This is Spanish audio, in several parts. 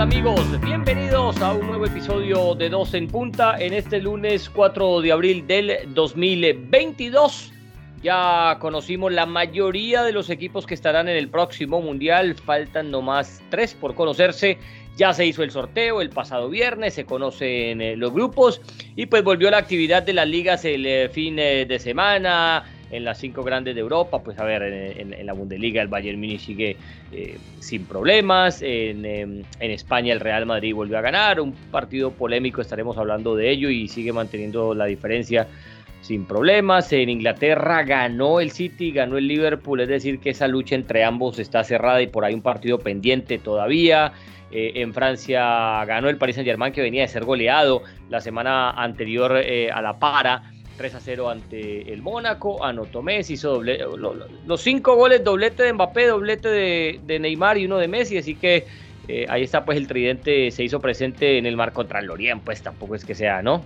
Amigos, bienvenidos a un nuevo episodio de Dos en Punta en este lunes 4 de abril del 2022. Ya conocimos la mayoría de los equipos que estarán en el próximo Mundial, faltan nomás tres por conocerse. Ya se hizo el sorteo el pasado viernes, se conocen eh, los grupos y pues volvió la actividad de las ligas el fin eh, de semana en las cinco grandes de Europa. Pues a ver, en, la Bundesliga el Bayern Múnich sigue sin problemas. En, en, España el Real Madrid volvió a ganar. Un partido polémico, estaremos hablando de ello y sigue manteniendo la diferencia sin problemas. En Inglaterra ganó el City, ganó el Liverpool. Es decir, que esa lucha entre ambos está cerrada y por ahí un partido pendiente todavía. Eh, en Francia ganó el Paris Saint Germain que venía de ser goleado la semana anterior eh, a la para. 3 a 0 ante el Mónaco, anotó Messi, hizo los cinco goles, doblete de Mbappé, doblete de, Neymar y uno de Messi, así que eh, ahí está pues el tridente, se hizo presente en el mar contra el Lorient, pues tampoco es que sea, ¿no?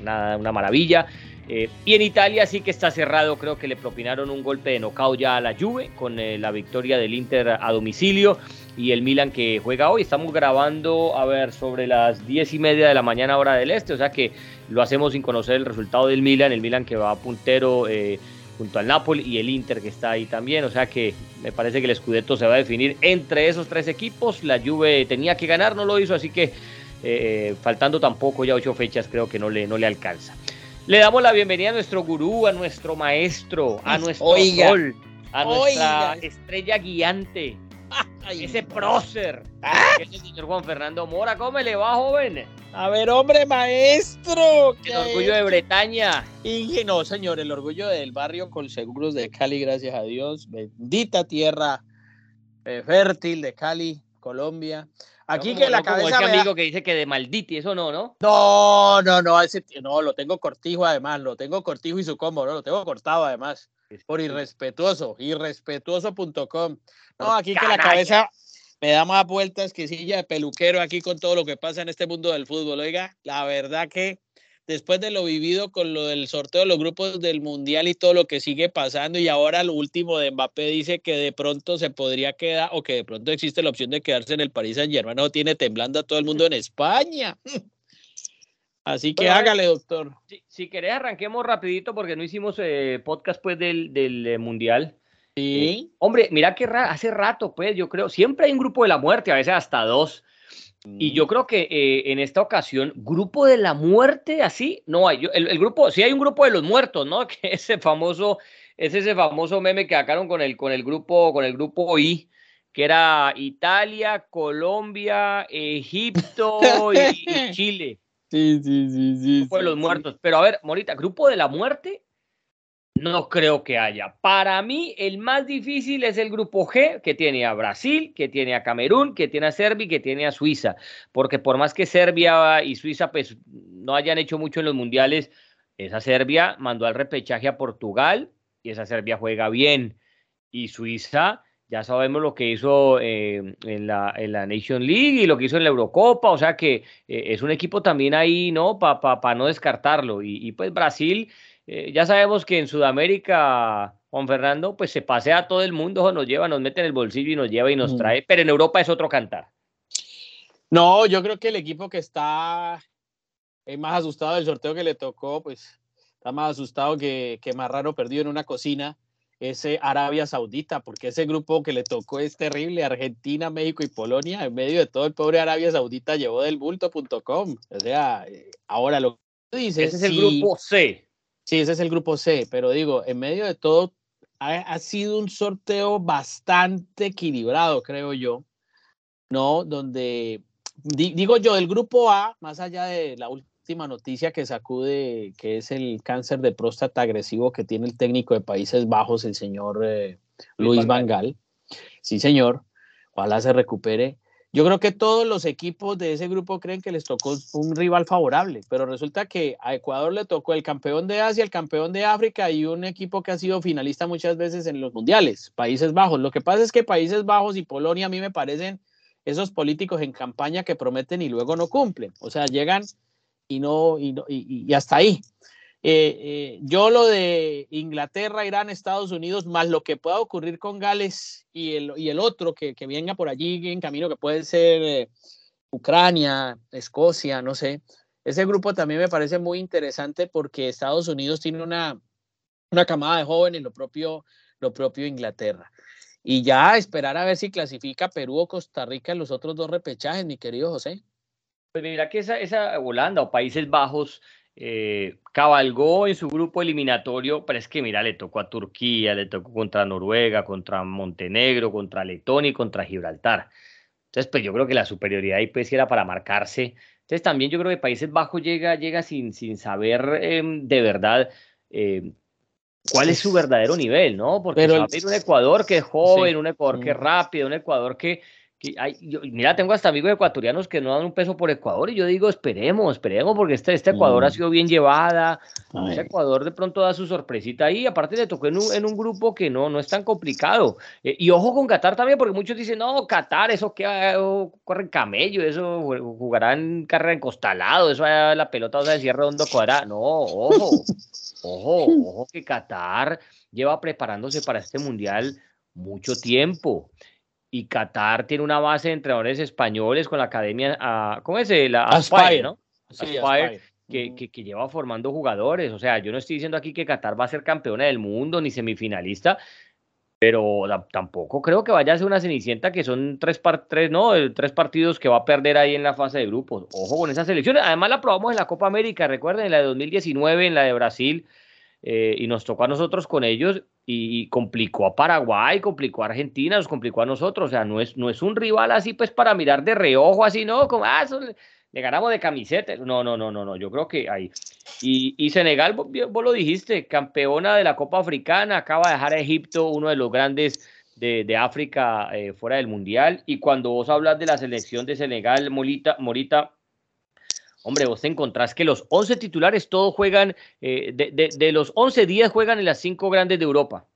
nada, una maravilla. y en Italia sí que está cerrado, creo que le propinaron un golpe de knockout ya a la Juve con la victoria del Inter a domicilio y el Milan que juega hoy. Estamos grabando, a ver, sobre las diez y media de la mañana hora del este, o sea que lo hacemos sin conocer el resultado del Milan, el Milan que va puntero eh, junto al Napoli y el Inter que está ahí también, o sea que me parece que el Scudetto se va a definir entre esos tres equipos, la Juve tenía que ganar, no lo hizo, así que eh, faltando tampoco ya ocho fechas creo que no le, no le alcanza. Le damos la bienvenida a nuestro gurú, a nuestro maestro, a nuestro sol, a nuestra estrella guiante, ese prócer. Ah. el señor Juan Fernando Mora. ¿Cómo le va, joven? A ver, hombre, maestro. El orgullo de Bretaña. Y no, señor, el orgullo del barrio con seguros de Cali, gracias a Dios. Bendita tierra eh, fértil de Cali, Colombia. Aquí que la cabeza. Como amigo que dice que de malditi, eso no, ¿no? No, no, no, ese, no, lo tengo cortijo además, lo tengo cortijo y su combo, ¿no? Lo tengo cortado además. Por irrespetuoso, irrespetuoso.com. No, aquí que la cabeza me da más vueltas que silla de peluquero aquí con todo lo que pasa en este mundo del fútbol. Oiga, la verdad que después de lo vivido con lo del sorteo de los grupos del Mundial y todo lo que sigue pasando, y ahora lo último de Mbappé dice que de pronto se podría quedar, o que de pronto existe la opción de quedarse en el París Saint Germain, no tiene temblando a todo el mundo en España. Así que hágale, doctor. Si, si, querés, arranquemos rapidito porque no hicimos eh, podcast pues del, del eh, Mundial. Sí. Eh, hombre, mira que hace rato, pues, yo creo, siempre hay un grupo de la muerte, a veces hasta dos. Y yo mm. creo que en esta ocasión, grupo de la muerte, así, no hay. el, grupo, sí hay un grupo de los muertos, ¿no? Que ese famoso, es ese famoso meme que sacaron con el, con el grupo, con el grupo I, que era Italia, Colombia, Egipto y Chile. Sí, sí, sí, sí. Grupo de los muertos. Pero a ver, Morita, grupo de la muerte, no creo que haya. Para mí, el más difícil es el grupo G, que tiene a Brasil, que tiene a Camerún, que tiene a Serbia y que tiene a Suiza. Porque por más que Serbia y Suiza pues, no hayan hecho mucho en los mundiales, esa Serbia mandó al repechaje a Portugal y esa Serbia juega bien. Y Suiza ya sabemos lo que hizo eh, en, la, en, la, Nation League y lo que hizo en la Eurocopa, o sea que eh, es un equipo también ahí, ¿no? Para pa, no descartarlo. Y, pues Brasil, eh, ya sabemos que en Sudamérica, Juan Fernando, pues se pasea a todo el mundo, nos lleva, nos mete en el bolsillo y nos lleva y nos trae, pero en Europa es otro cantar. No, yo creo que el equipo que está más asustado del sorteo que le tocó, pues está más asustado que, que Marrano perdido en una cocina ese Arabia Saudita, porque ese grupo que le tocó es terrible, Argentina, México y Polonia, en medio de todo el pobre Arabia Saudita llevó del bulto.com. O sea, eh, ahora lo que dices... Ese es el grupo C. Sí, ese es el grupo C, pero digo, en medio de todo ha, sido un sorteo bastante equilibrado, creo yo, ¿no? Donde, digo yo, el grupo A, más allá de la última última noticia que sacude, que es el cáncer de próstata agresivo que tiene el técnico de Países Bajos, el señor eh, Luis Van Gaal. Sí, señor. Ojalá se recupere. Yo creo que todos los equipos de ese grupo creen que les tocó un rival favorable, pero resulta que a Ecuador le tocó el campeón de Asia, el campeón de África y un equipo que ha sido finalista muchas veces en los mundiales, Países Bajos. Lo que pasa es que Países Bajos y Polonia a mí me parecen esos políticos en campaña que prometen y luego no cumplen. O sea, llegan y, no, y, y, hasta ahí. Eh, eh, yo lo de Inglaterra, Irán, Estados Unidos, más lo que pueda ocurrir con Gales y el, y el otro que, que, venga por allí en camino, que puede ser Ucrania, Escocia, no sé. Ese grupo también me parece muy interesante porque Estados Unidos tiene una, una camada de jóvenes, lo propio, lo propio Inglaterra. Y ya esperar a ver si clasifica Perú o Costa Rica en los otros dos repechajes, mi querido José. Pues mira que esa, esa Holanda o Países Bajos eh, cabalgó en su grupo eliminatorio, pero es que mira, le tocó a Turquía, le tocó contra Noruega, contra Montenegro, contra Letonia y contra Gibraltar. Entonces, pues yo creo que la superioridad ahí pues era para marcarse. Entonces también yo creo que Países Bajos llega, llega sin, sin saber em, de verdad eh, cuál es su verdadero nivel, ¿no? Porque Pero un Ecuador que es joven, un Ecuador que es mm. rápido, un Ecuador que, mira, tengo hasta amigos ecuatorianos que no dan un peso por Ecuador y yo digo, esperemos, esperemos, porque este, este Ecuador ha mm. sido bien llevada. Este Ecuador de pronto da su sorpresita ahí. Aparte le tocó en un, en un grupo que no, no es tan complicado. Eh, y ojo con Qatar también, porque muchos dicen, no, Qatar, eso que corre en camello, eso jugarán carrera en costalado, eso la pelota o sea, decía redondo cuadrado. No, ojo, ojo, ojo que Qatar lleva preparándose para este mundial mucho tiempo y Qatar tiene una base de entrenadores españoles con la academia, ah, ¿cómo es? La Aspire, ¿no? Aspire, Que, que, lleva formando jugadores. O sea, yo no estoy diciendo aquí que Qatar va a ser campeona del mundo ni semifinalista, pero tampoco creo que vaya a ser una cenicienta que son tres, tres, ¿no? tres partidos que va a perder ahí en la fase de grupos. Ojo con esas selecciones. Además la probamos en la Copa América, recuerden, en la de 2019, en la de Brasil, eh, y nos tocó a nosotros con ellos y complicó a Paraguay, complicó a Argentina, nos complicó a nosotros, o sea, no es, no es un rival así pues para mirar de reojo, así, ¿no? Como, ah, le, ganamos de camiseta, no, no, no, no, no, yo creo que ahí. Y, y, Senegal, vos, lo dijiste, campeona de la Copa Africana, acaba de dejar a Egipto, uno de los grandes de, de África eh, fuera del Mundial, y cuando vos hablas de la selección de Senegal, Morita, Morita Hombre, vos te encontrás que los 11 titulares todos juegan, eh, de, los 11 días juegan en las cinco grandes de Europa.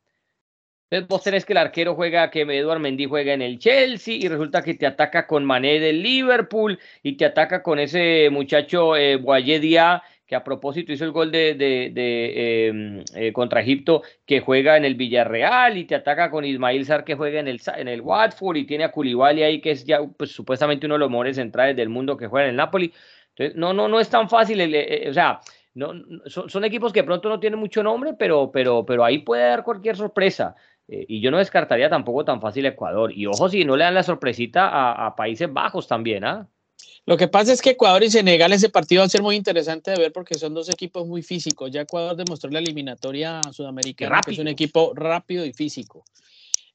Entonces vos tenés que el arquero juega, que Eduard Mendy juega en el Chelsea y resulta que te ataca con Mané del Liverpool y te ataca con ese muchacho eh, que a propósito hizo el gol de, em, eh, contra Egipto, que juega en el Villarreal y te ataca con Ismail Sar que juega en el, en el Watford y tiene a Koulibaly ahí que es ya pues, supuestamente uno de los mejores centrales del mundo que juega en el Napoli no, no, no es tan fácil, eh, eh, o sea, no, son, equipos que pronto no tienen mucho nombre, pero, pero, pero ahí puede dar cualquier sorpresa. Eh, y yo no descartaría tampoco tan fácil Ecuador. Y ojo si no le dan la sorpresita a, Países Bajos también, ¿ah? Lo que pasa es que Ecuador y Senegal ese partido va a ser muy interesante de ver porque son dos equipos muy físicos. Ya Ecuador demostró la eliminatoria sudamericana que es un equipo rápido y físico.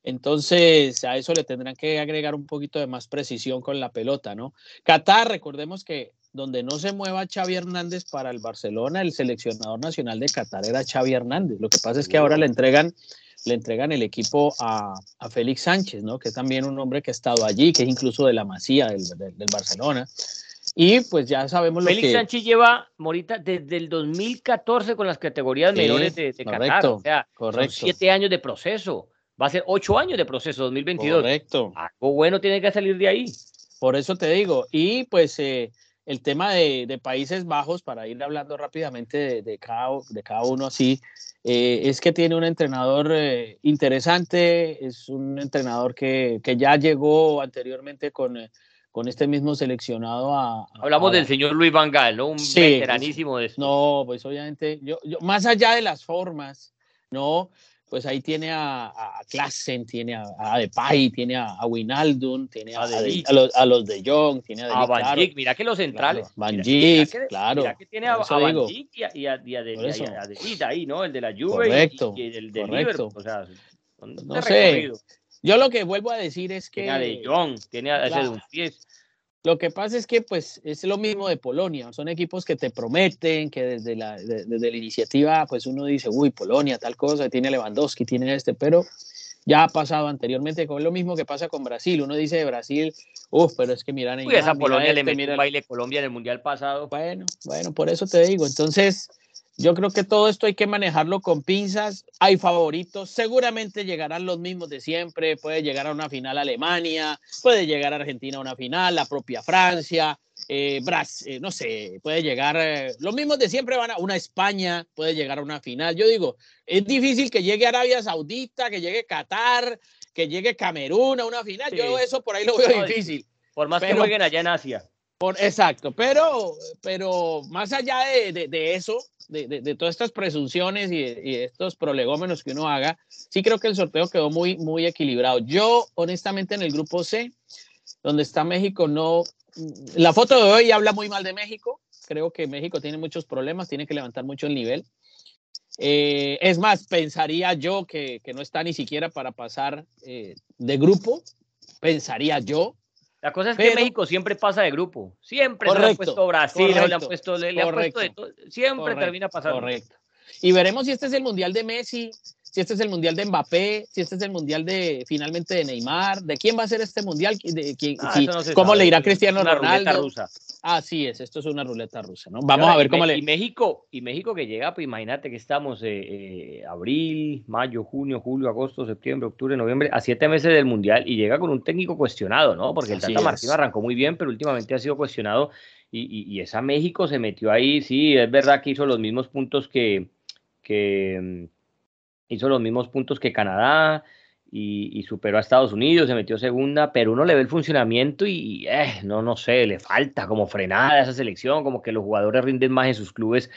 Entonces, a eso le tendrán que agregar un poquito de más precisión con la pelota, ¿no? Qatar, recordemos que donde no se mueva Xavi Hernández para el Barcelona, el seleccionador nacional de Qatar era Xavi Hernández. Lo que pasa es que ahora le entregan, le entregan el equipo a, Félix Sánchez, ¿no? que es también un hombre que ha estado allí, que es incluso de la Masía del, Barcelona. Y pues ya sabemos lo Félix Sánchez lleva, Morita, desde el 2014 con las categorías menores de, Qatar. O sea, correcto. Son siete años de proceso. Va a ser ocho años de proceso, 2022. Correcto. Algo bueno tiene que salir de ahí. Por eso te digo. Y pues eh, el tema de, Países Bajos, para ir hablando rápidamente de, cada, de cada uno así, eh, es que tiene un entrenador eh, interesante, es un entrenador que, ya llegó anteriormente con, eh, con este mismo seleccionado a... Hablamos del señor Luis Van Gaal, ¿no? Un veteranísimo de No, pues obviamente, yo, más allá de las formas, ¿no? Pues ahí tiene a, a Klassen, tiene a, a Depay, tiene a, a Winaldun, tiene a, los, a, los, de Jong, tiene a, Van Dijk, mira que los centrales. Van Dijk, claro. Mira que tiene a, Van Dijk y a, y a, y de, ahí, ¿no? El de la Juve correcto, y, el de Liverpool. O sea, no sé. Yo lo que vuelvo a decir es que... Tiene a De Jong, tiene a ese Dumfries. Lo que pasa es que pues es lo mismo de Polonia, son equipos que te prometen, que desde la, desde la iniciativa pues uno dice, uy, Polonia, tal cosa, tiene Lewandowski, tiene este, pero ya ha pasado anteriormente, con lo mismo que pasa con Brasil, uno dice de Brasil, uff, pero es que miran... Uy, esa Polonia le este, metió un baile Colombia en el Mundial pasado. Bueno, bueno, por eso te digo, entonces yo creo que todo esto hay que manejarlo con pinzas. Hay favoritos, seguramente llegarán los mismos de siempre. Puede llegar a una final Alemania, puede llegar a Argentina a una final, la propia Francia, eh, Brasil, eh, no sé, puede llegar. Eh, los mismos de siempre van a una España, puede llegar a una final. Yo digo, es difícil que llegue Arabia Saudita, que llegue Qatar, que llegue Camerún a una final. Yo eso por ahí lo veo difícil. Por más que jueguen allá en Asia. Por, exacto, pero, pero más allá de, de, eso, de, de, todas estas presunciones y, estos prolegómenos que uno haga, sí creo que el sorteo quedó muy, muy equilibrado. Yo, honestamente, en el grupo C, donde está México, no. La foto de hoy habla muy mal de México. Creo que México tiene muchos problemas, tiene que levantar mucho el nivel. Eh, es más, pensaría yo que, que, no está ni siquiera para pasar eh, de grupo, pensaría yo. La cosa es que México siempre pasa de grupo, siempre correcto, le han puesto Brasil, le han puesto, le, han puesto de todo, siempre termina pasando. Correcto. Y veremos si este es el mundial de Messi, si este es el mundial de Mbappé, si este es el mundial de finalmente de Neymar, de quién va a ser este mundial, de, quién, ah, no cómo le irá Cristiano Ronaldo. Rusa. Así es, esto es una ruleta rusa, ¿no? Vamos a ver cómo le. Y México, y México que llega, pues imagínate que estamos eh, eh, abril, mayo, junio, julio, agosto, septiembre, octubre, noviembre, a siete meses del mundial y llega con un técnico cuestionado, ¿no? Porque el Tata Martino arrancó muy bien, pero últimamente ha sido cuestionado y, y, esa México se metió ahí, sí, es verdad que hizo los mismos puntos que, que hizo los mismos puntos que Canadá y, superó a Estados Unidos, se metió segunda, pero uno le ve el funcionamiento y eh, no, no sé, le falta como frenada a esa selección, como que los jugadores rinden más en sus clubes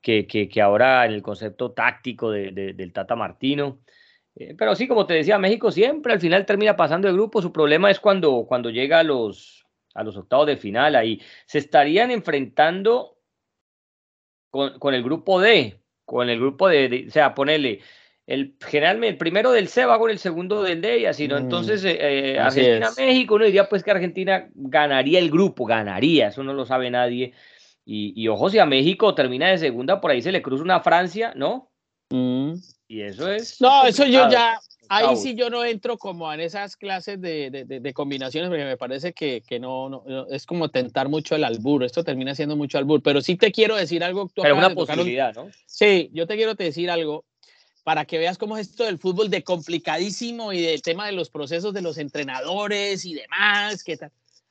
que, que, ahora en el concepto táctico de, del Tata Martino. Eh, pero sí, como te decía, México siempre al final termina pasando de grupo. Su problema es cuando, cuando llega a los, a los octavos de final. Ahí se estarían enfrentando con, el grupo D, con el grupo de, o sea, ponerle el generalmente el primero del C va con el segundo del D y así, ¿no? Entonces, eh, eh, Argentina-México, uno diría pues que Argentina ganaría el grupo, ganaría, eso no lo sabe nadie. Y, y ojo, si a México termina de segunda, por ahí se le cruza una Francia, ¿no? Mm. Y eso es. No, eso yo ya, ahí sí yo no entro como en esas clases de, de, de, combinaciones, porque me parece que, que no, no, es como tentar mucho el albur, esto termina siendo mucho albur, pero sí te quiero decir algo. pero una posibilidad, ¿no? Sí, yo te quiero decir algo para que veas cómo es esto del fútbol de complicadísimo y del tema de los procesos de los entrenadores y demás. ¿qué tal?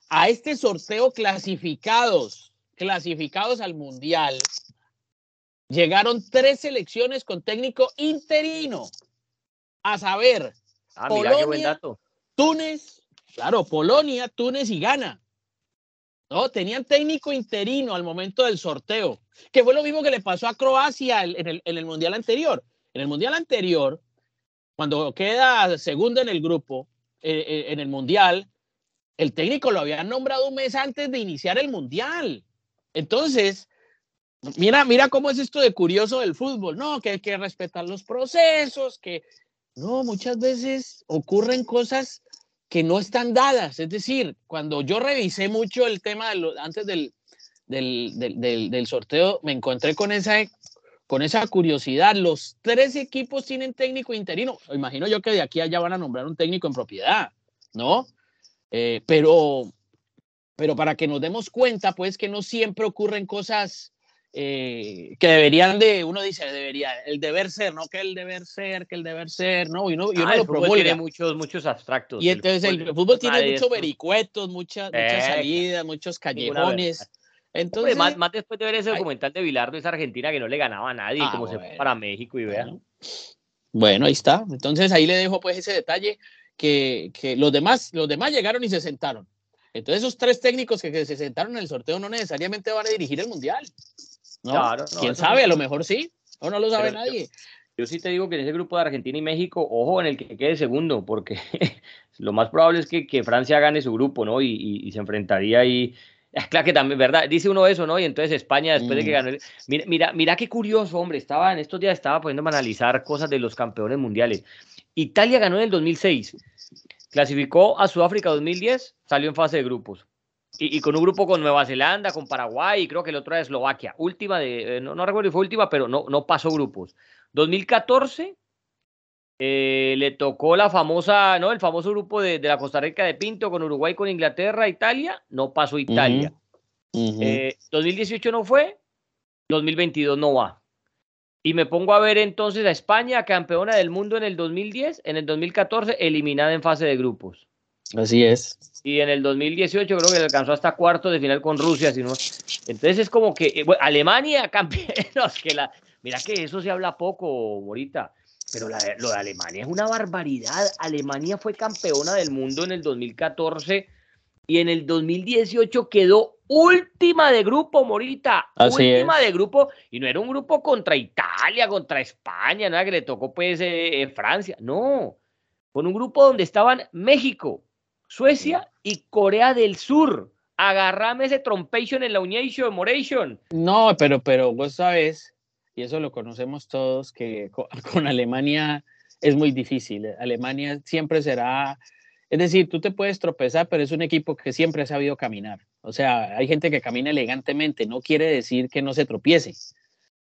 A este sorteo clasificados, clasificados al Mundial, llegaron tres selecciones con técnico interino. A saber, ah, Polonia, Túnez, claro, Polonia, Túnez y Ghana. No, tenían técnico interino al momento del sorteo, que fue lo mismo que le pasó a Croacia en el, en el Mundial anterior. En el Mundial anterior, cuando queda segundo en el grupo, eh, eh, en el Mundial, el técnico lo habían nombrado un mes antes de iniciar el Mundial. Entonces, mira, mira cómo es esto de curioso del fútbol, ¿no? Que hay que respetar los procesos, que no, muchas veces ocurren cosas que no están dadas. Es decir, cuando yo revisé mucho el tema de lo, antes del, del, del, del, sorteo, me encontré con esa con esa curiosidad. Los tres equipos tienen técnico interino. Imagino yo que de aquí a allá van a nombrar un técnico en propiedad, ¿no? Eh, pero, pero para que nos demos cuenta, pues que no siempre ocurren cosas eh, que deberían de, uno dice, debería, el deber ser, no que el deber ser, que el deber ser, no, y uno, y uno ah, lo Tiene muchos, muchos abstractos. Y entonces el fútbol, tiene muchos vericuetos, muchas, muchas salidas, muchos callejones. Entonces, más, más, después de ver ese documental de Bilardo, esa Argentina que no le ganaba a nadie, ah, como se fue para México y vean. Bueno. ahí está. Entonces ahí le dejo pues ese detalle que, que, los, demás, los demás llegaron y se sentaron. Entonces esos tres técnicos que, se sentaron en el sorteo no necesariamente van a dirigir el Mundial. ¿no? Claro, ¿Quién sabe? A lo mejor sí, o no lo sabe nadie. Yo, sí te digo que en ese grupo de Argentina y México, ojo en el que quede segundo, porque lo más probable es que, que Francia gane su grupo, ¿no? Y, y, y se enfrentaría ahí Claro que también, ¿verdad? Dice uno eso, ¿no? Y entonces España, después de que mm. ganó. Mira, mira, mira qué curioso, hombre. Estaba en estos días, estaba poniéndome a analizar cosas de los campeones mundiales. Italia ganó en el 2006, clasificó a Sudáfrica 2010, salió en fase de grupos. Y, con un grupo con Nueva Zelanda, con Paraguay y creo que el otro era Eslovaquia. Última de, eh, no, no recuerdo si fue última, pero no, no pasó grupos. 2014 eh, le tocó la famosa, ¿no? El famoso grupo de, la Costa Rica de Pinto con Uruguay, con Inglaterra, Italia, no pasó Italia. 2018 eh, no fue, 2022 no va. Y me pongo a ver entonces a España, campeona del mundo en el 2010, en el 2014 eliminada en fase de grupos. Así es. Y en el 2018 creo que alcanzó hasta cuarto de final con Rusia. Sino... Entonces es como que eh, Alemania campeones, que la... Mira que eso se habla poco, Morita. Pero lo de Alemania es una barbaridad. Alemania fue campeona del mundo en el 2014 y en el 2018 quedó última de grupo, Morita. Así última es. de grupo. Y no era un grupo contra Italia, contra España, nada que le tocó pues eh, Francia. No. Con un grupo donde estaban México, Suecia y Corea del Sur. Agarrame ese trompation en la Uniation, Moration. No, pero, pero vos sabes, y eso lo conocemos todos, que co- con Alemania es muy difícil. Alemania siempre será, es decir, tú te puedes tropezar, pero es un equipo que siempre ha sabido caminar. O sea, hay gente que camina elegantemente, no quiere decir que no se tropiece.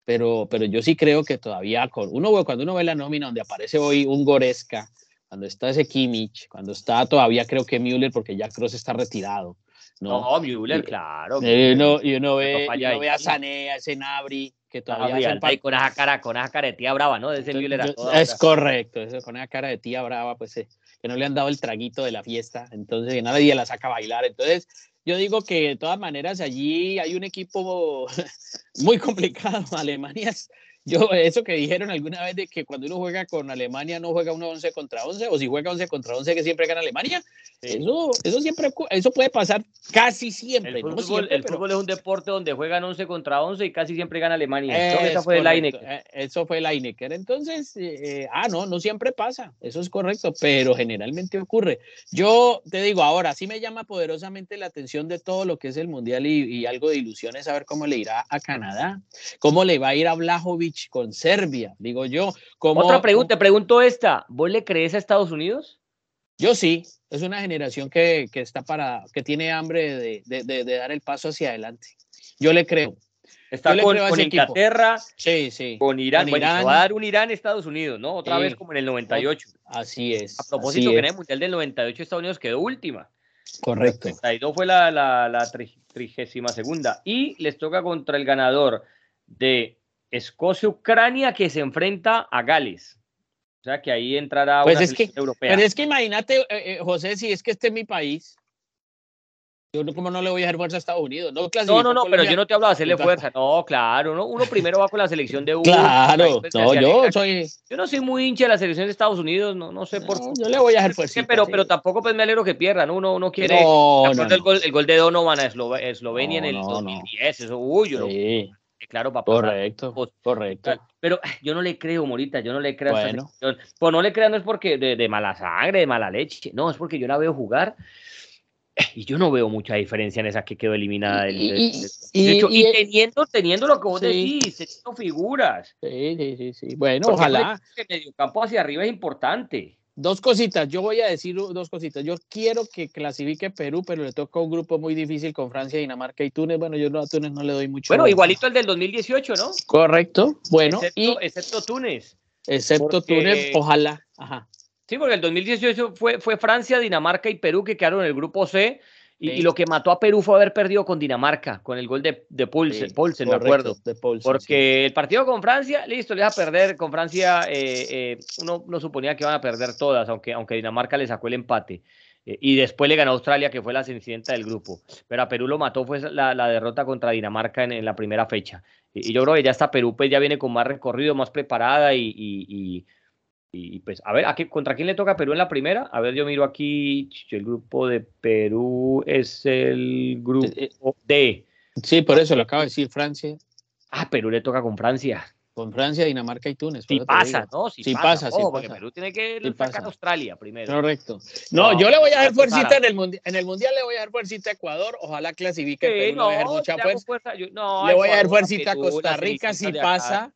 Pero, pero yo sí creo que todavía, con uno, cuando uno ve la nómina donde aparece hoy un Goretzka, cuando está ese Kimmich, cuando está todavía creo que Müller, porque ya Kroos está retirado. ¿no? No, Müller, claro. Y uno, y uno ve, y uno ve a. Sané, a ese Nabri, que todavía hacen y con esa cara, con esa brava, ¿no? De ese Yo- Müller a yo- toda es correcto, eso, con esa cara de tía brava, pues eh, que no le han dado el traguito de la fiesta, entonces que nadie la saca a bailar. Entonces, yo digo que de todas maneras allí hay un equipo muy complicado. Alemania, es- yo, eso que dijeron alguna vez de que cuando uno juega con Alemania no juega uno 11 contra 11, o si juega 11 contra 11 que siempre gana Alemania, Sí. eso, eso siempre, eso puede pasar casi siempre. El no fútbol, siempre, el pero- fútbol es un deporte donde juegan 11 contra 11 y casi siempre gana Alemania. Creo que esa Es fue correcto, Lineker. eh, Eso fue Lineker. Entonces, eh, ah, no, no siempre pasa. Eso es correcto, pero generalmente ocurre. Yo te digo, ahora sí me llama poderosamente la atención de todo lo que es el Mundial y, y algo de ilusiones saber cómo le irá a Canadá, cómo le va a ir a Blajovic con Serbia, digo yo. Otra pregunta, te pregunto esta. ¿Vos le crees a Estados Unidos? Yo sí, es una generación que, que está para, que tiene hambre de, de- de- de dar el paso hacia adelante. Yo le creo. Está Yo con, creo. Inglaterra, Sí, sí. con Irán. Con bueno, se Irán. va a dar un Irán-Estados Unidos, ¿no? Otra Sí. vez como en el 98. Así es. A propósito, que en es. el Mundial del 98 Estados Unidos quedó última. Correcto. 32 fue la, la, la tri- trigésima segunda. Y les toca contra el ganador de Escocia-Ucrania que se enfrenta a Gales. O sea que ahí entrará Pues una es que- europea. Pero es que imagínate, eh, eh, José, si es que este es mi país, yo no, como no le voy a hacer fuerza a Estados Unidos. No, No, no, no, pero yo no te hablo de hacerle fuerza. No, claro, no, uno primero va con la selección de uno. Claro, no, yo soy. Yo no soy muy hincha de la selección de Estados Unidos, no, no sé por no, yo le voy a hacer qué, fuerza. pero, pero tampoco pues me alegro que pierdan. Uno, uno quiere. No, ¿te no, acuerdas el, gol, el gol de Donovan a Eslo- Eslovenia en el no, no. 2010. Eso, uy, yo Sí, claro, papá. correcto, correcto. Pero yo no le creo, Morita, yo no le creo a esta Bueno. Pues no le creo, no es porque de, de mala sangre, de mala leche, no, es porque yo la veo jugar y yo no veo mucha diferencia en esa que quedó eliminada del. Y- del- y- del- y- de hecho, y, y- teniendo, teniendo lo que vos Sí. decís, teniendo figuras. Sí, sí, sí, sí. Bueno, Porque ojalá. el medio campo hacia arriba es importante. Dos cositas, yo voy a decir dos cositas. Yo quiero que clasifique Perú, pero le toca un grupo muy difícil con Francia, Dinamarca y Túnez. Bueno, yo no, a Túnez no le doy mucho. Bueno, igualito el del 2018, ¿no? Correcto. Bueno, excepto, y excepto Túnez. excepto porque- Túnez, ojalá. Ajá. Sí, porque el 2018 fue, fue Francia, Dinamarca y Perú que quedaron en el grupo C. Y, lo que mató a Perú fue haber perdido con Dinamarca, con el gol de, de Poulsen, Sí, Poulsen, me acuerdo. de Porque el partido con Francia, listo, le a perder. Con Francia, eh, eh, uno no suponía que iban a perder todas, aunque, aunque Dinamarca le sacó el empate. Eh, y después le ganó a Australia, que fue la cenicienta del grupo. Pero a Perú lo mató, fue la, la derrota contra Dinamarca en, en la primera fecha. Y, y yo creo que ya está Perú, pues ya viene con más recorrido, más preparada y, y- y- pues, a ver, ¿a qué, ¿contra quién le toca Perú en la primera? A ver, yo miro aquí, el grupo de Perú es el grupo D. sí. Por eso lo acabo de decir Francia, Ah, Perú le toca con Francia. con Francia, Dinamarca y Túnez. Si pasa. ¿no? Si Sí pasa, pasa, porque pasa. Perú tiene que Sí sacar a Australia primero. Correcto. No, No, yo le voy a dar fuercita en el, mundi- en el Mundial, le voy a dar fuercita a Ecuador, ojalá clasifique Sí, Perú, le voy a dar no, mucha fuerza. fuerza, yo- no, Le voy a dar fuercita a Costa Rica si pasa.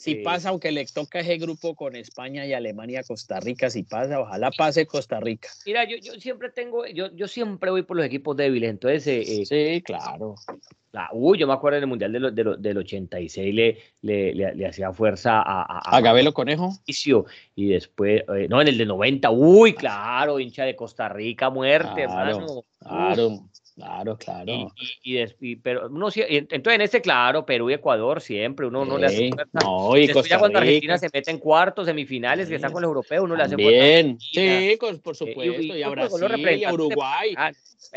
Si Sí. pasa, aunque le toca ese grupo con España y Alemania, Costa Rica, si pasa, ojalá pase Costa Rica. Mira, yo, yo siempre tengo, yo, yo siempre voy por los equipos débiles, entonces, eh, eh, Sí, claro. la- uy, yo me acuerdo en el Mundial de lo- de lo- del 86 le, le, le, le hacía fuerza a, a, A Gabelo Conejo. Y después, eh, no, en el de 90, uy, claro, hincha de Costa Rica, muerte, Claro, hermano. Claro, claro, claro. Y, y, y des- y- pero uno sí- y entonces en este, claro, Perú y Ecuador siempre, uno no le hace fuerza. No, y Después ya Costa cuando Argentina se mete en cuartos, semifinales, que está Sí. con los europeos, uno le hace fuerza. También. Argentina. Sí, con- por Eh, supuesto. Y, a Brasil, y a de Uruguay. Ah,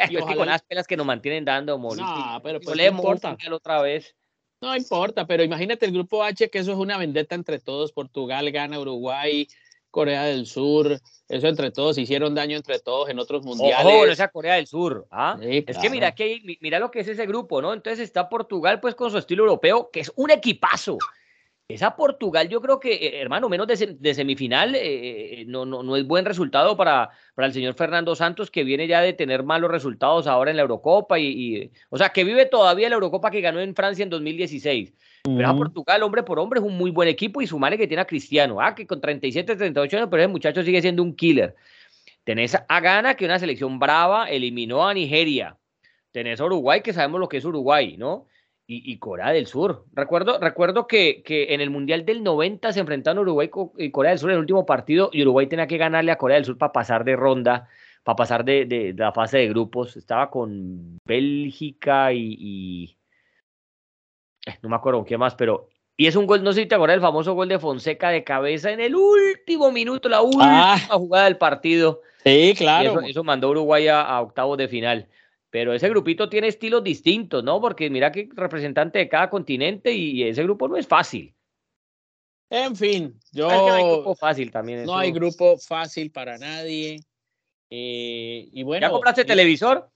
Y pues con las pelas que nos mantienen dando. No, pero pues no importa. otra vez. No importa, pero imagínate el grupo H, que eso es una vendetta entre todos. Portugal gana, Uruguay Corea del Sur, eso entre todos, hicieron daño entre todos en otros mundiales. Ojo, esa Corea del Sur. ¿ah? Es que mira, que mira lo que es ese grupo, ¿no? Entonces está Portugal, pues con su estilo europeo, que es un equipazo. Esa Portugal, yo creo que, eh, hermano, menos de, semifinal, eh, eh, no, no, no, es buen resultado para, para el señor Fernando Santos, que viene ya de tener malos resultados ahora en la Eurocopa. Y, o sea, que vive todavía la Eurocopa que ganó en Francia en 2016. Pero a Portugal, hombre por hombre, es un muy buen equipo y su madre que tiene a Cristiano. Ah, que con 37, 38 años, pero ese muchacho sigue siendo un killer. Tenés a Ghana, que una selección brava eliminó a Nigeria. Tenés a Uruguay, que sabemos lo que es Uruguay, ¿no? Y, Corea del Sur. Recuerdo, recuerdo que, que, en el Mundial del 90 se enfrentaron Uruguay y Corea del Sur en el último partido y Uruguay tenía que ganarle a Corea del Sur para pasar de ronda, para pasar de, de, la fase de grupos. Estaba con Bélgica y... Eh, no me acuerdo con quién más, pero... Y es un gol, no sé si te acuerdas, el famoso gol de Fonseca de cabeza en el último minuto, la última ah. jugada del partido. Sí, claro. eso, mandó Uruguay a, a octavos de final. Pero ese grupito tiene estilos distintos, ¿no? Porque mira que representante de cada continente y ese grupo no es fácil. En fin, yo. no hay grupo fácil también. No hay grupo fácil para nadie. Eh, y bueno. ¿Ya compraste televisor?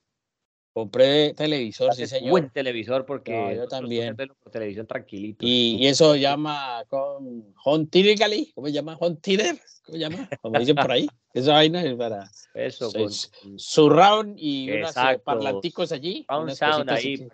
Compré televisor, sí, señor. Buen televisor porque yo también. Por televisión tranquilito. Y, eso llama con Home ¿cómo se llama? Home ¿cómo se llama? Como dicen por ahí. Esa vaina es para eso, surround y unos eh, parlanticos allí. Sound, sound ahí.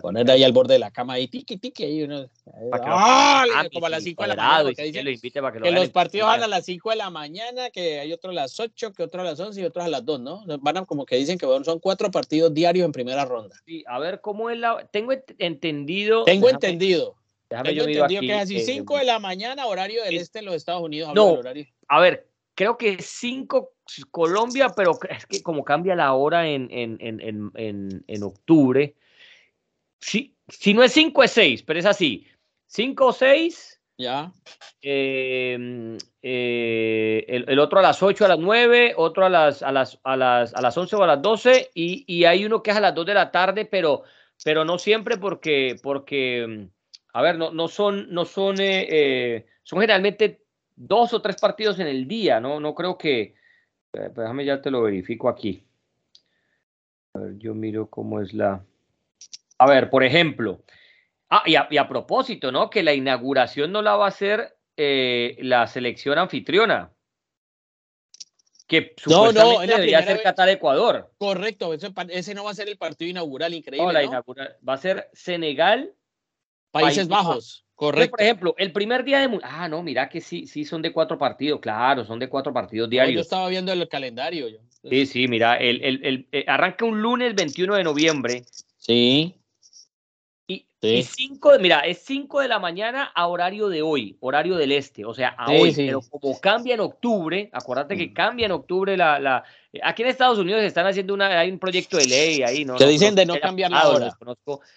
poner ahí al borde de la cama ahí, tiki, tiki, ahí uno. ¡Ah! Como a las 5 de la mañana. Que, que, los partidos van a las 5 de la mañana, que hay otros a las 8, que otros a las 11 y otros a las 2, ¿no? Van a, como que dicen que son cuatro partidos diarios en primera ronda. Sí, a ver cómo es la. Tengo entendido. Tengo entendido. Déjame Tengo entendido que es así, 5 de la mañana, horario del este en los Estados Unidos. No, a ver, creo que 5 Colombia, pero es que como cambia la hora en, en, en, en, en octubre, si, si no es 5 es 6, pero es así, 5 o 6. Ya. Eh, eh, el, el, otro a las 8, a las 9, otro a las, a las, a las, a las 11 o a las 12, y, y hay uno que es a las 2 de la tarde, pero, pero no siempre porque, porque a ver, no, no son, no son, eh, eh, son generalmente dos o tres partidos en el día, ¿no? No creo que, eh, pues déjame ya te lo verifico aquí. A ver, yo miro cómo es la... A ver, por ejemplo, ah, y a, y a propósito, ¿no? Que la inauguración no la va a hacer la selección anfitriona, que no, no, debería ser Qatar-Ecuador. Correcto, ese, no va a ser el partido inaugural, increíble. No, la inaugural va a ser Senegal Países, Bajos, correcto. por ejemplo, el primer día de... Ah, no, mira que sí, sí son de cuatro partidos, claro, son de cuatro partidos diarios. yo estaba viendo el calendario. Yo. Sí, sí, mira, el, el, el, eh, arranca un lunes 21 de noviembre. Sí. Y, cinco, mira, es 5 de la mañana a horario de hoy, horario del este, o sea, a hoy. Pero como cambia en octubre, acuérdate que mm. cambia en octubre la, la. Aquí en Estados Unidos están haciendo una, hay un proyecto de ley ahí, ¿no? Te dicen de no cambiar la hora.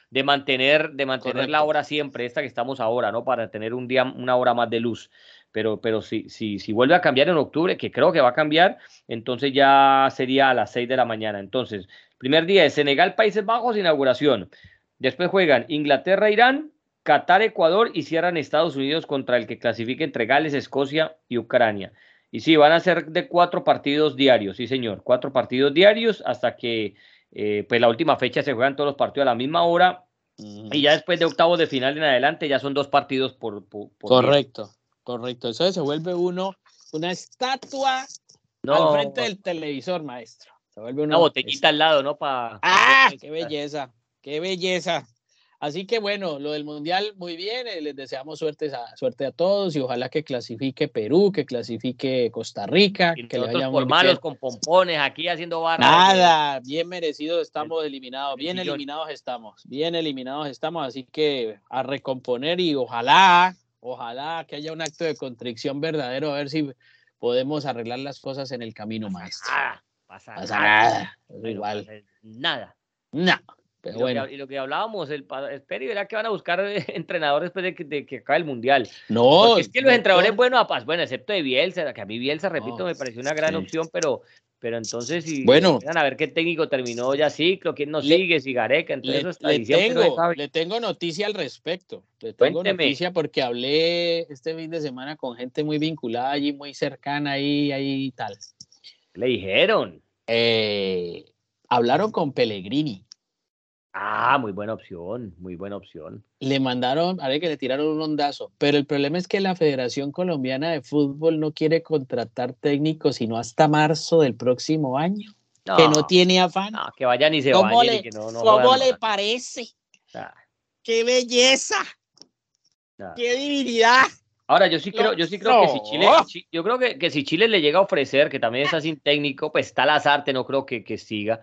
de mantener, de mantener la hora siempre, esta que estamos ahora, ¿no? Para tener un día, una hora más de luz. Pero, pero si, si, si vuelve a cambiar en octubre, que creo que va a cambiar, entonces ya sería a las 6 de la mañana. Entonces, primer día de Senegal, Países Bajos, inauguración. Después juegan Inglaterra, Irán, Qatar, Ecuador y cierran Estados Unidos contra el que clasifique entre Gales, Escocia y Ucrania. Y sí, van a ser de cuatro partidos diarios, sí señor, cuatro partidos diarios hasta que eh, pues la última fecha se juegan todos los partidos a la misma hora y ya después de octavos de final en adelante ya son dos partidos por... correcto, correcto. Eso se vuelve uno una estatua al frente del televisor, maestro. Se vuelve una botellita al lado, ¿no? Pa, ¡Ah! ¡Qué belleza! Qué belleza. Así que bueno, lo del Mundial muy bien, eh, les deseamos suerte a, suerte a todos y ojalá que clasifique Perú, que clasifique Costa Rica, que le por malos con pompones aquí haciendo barra. Nada, bien merecidos estamos eliminados, bien eliminados estamos, bien eliminados estamos, así que a recomponer y ojalá, ojalá que haya un acto de contrición verdadero, a ver si podemos arreglar las cosas en el camino maestro. Nada, pasa, nada. igual. Nada. No y, lo que, hablábamos, el, y verá que van a buscar entrenadores después de que, acabe el mundial. No. es que los entrenadores, bueno, bueno, excepto de Bielsa, que a mí Bielsa, repito, me pareció una gran opción, pero, Pero entonces, si bueno, a ver qué técnico terminó ya ciclo, quién no sigue, si Gareca, entonces le, eso está le tengo, le tengo noticia al respecto. Le tengo Cuénteme. noticia porque hablé este fin de semana con gente muy vinculada allí, muy cercana ahí, ahí y tal. Le dijeron. Eh, hablaron con Pellegrini. Ah, muy buena opción, muy buena opción. Le mandaron, a ver que le tiraron un ondazo, pero el problema es que la Federación Colombiana de Fútbol no quiere contratar técnicos sino hasta marzo del próximo año, que no tiene afán. no, que vayan y se ¿Cómo le, y que no, ¿cómo le parece? Ah, ¡Qué belleza! ah. ¡Qué divinidad! Ahora, yo sí creo, yo sí creo que si. Chile, chi- yo creo que, que si Chile le llega a ofrecer, que también está sin técnico, pues está Lazarte, no creo que, que siga.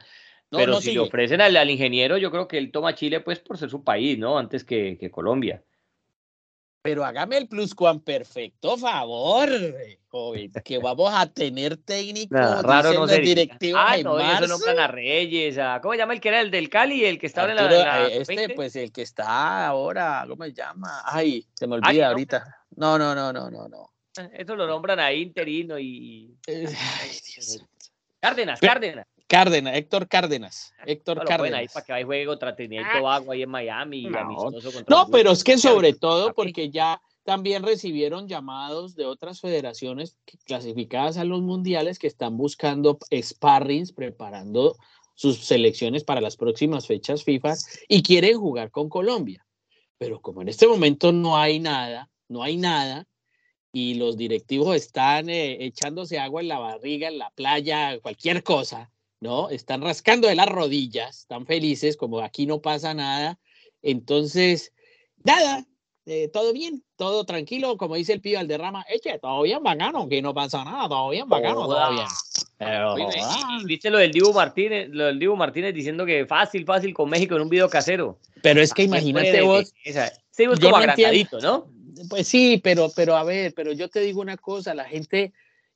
No, Pero no si sigue. le ofrecen al, al ingeniero, yo creo que él toma Chile, pues por ser su país, ¿no? Antes que, que Colombia. Pero hágame el pluscuam perfecto favor, joven, que vamos a tener técnico, Nada, raro no los sería. directivos Ah, no, eso nombran a Reyes, a, ¿cómo se llama el que era el del Cali, el que está ahora en la, eh, este, 20? pues el que está ahora, ¿cómo se llama? Ay, se me Ah, ¿qué olvida ahorita. No, no, no, no, no, no. Eso lo nombran ahí interino y Eh, Ay, Dios. Cárdenas, Pero- Cárdenas. Cárdenas, Héctor Cárdenas, Héctor No lo ponen ahí Cárdenas. para que vaya juegue contra Trinidad y Tobago ahí en Miami y No, amistoso contra No, pero es que sobre todo porque ya también recibieron llamados de otras federaciones clasificadas a los mundiales que están buscando sparrings, preparando sus selecciones para las próximas fechas FIFA y quieren jugar con Colombia. Pero como en este momento no hay nada, no hay nada, y los directivos están eh, echándose agua en la barriga, en la playa, cualquier cosa, ¿no? Están rascando de las rodillas, están felices, como aquí no pasa nada. Entonces, nada, eh, todo bien, todo tranquilo, como dice el pibe Alderrama, eche, todo bien bacano, que no pasa nada, todo bien bacano, todo Joda. bien. Pero, Oye, ¿Viste lo del Dibu Martínez? Lo del Dibu Martínez diciendo que fácil, fácil con México en un video casero. pero es que ¿Qué imagínate vos, de esa? Sí, como agrandadito, ¿no? Pues sí, pero, pero a ver, pero yo te digo una cosa, la gente,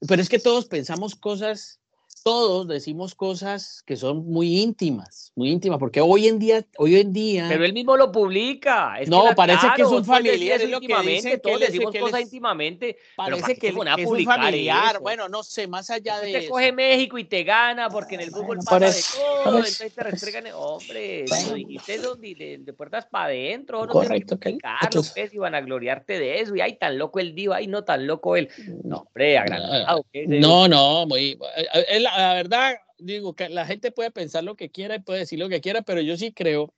pero es que todos pensamos cosas, todos decimos cosas que son muy íntimas, muy íntimas, porque hoy en día, hoy en día, Pero él mismo lo publica. Es No, la- parece que es un familiar, es lo que que todos él decimos que él cosas es- íntimamente. parece ¿para qué que, que es un familiar, eso? bueno, no sé, más allá de Te eso. coge México y te gana porque en el fútbol Bueno, pasa por de todo, por eso, entonces te restregan, hombre, Bueno. lo dijiste eso de, puertas para adentro, no Correcto, que Entonces- pues, y van a gloriarte de eso, y ay, tan loco el diva, ay, no tan loco él. No, hombre, agrandado. ¿qué es eso? No, no, muy, eh, eh, la, la verdad, digo que la gente puede pensar lo que quiera y puede decir lo que quiera, pero yo sí creo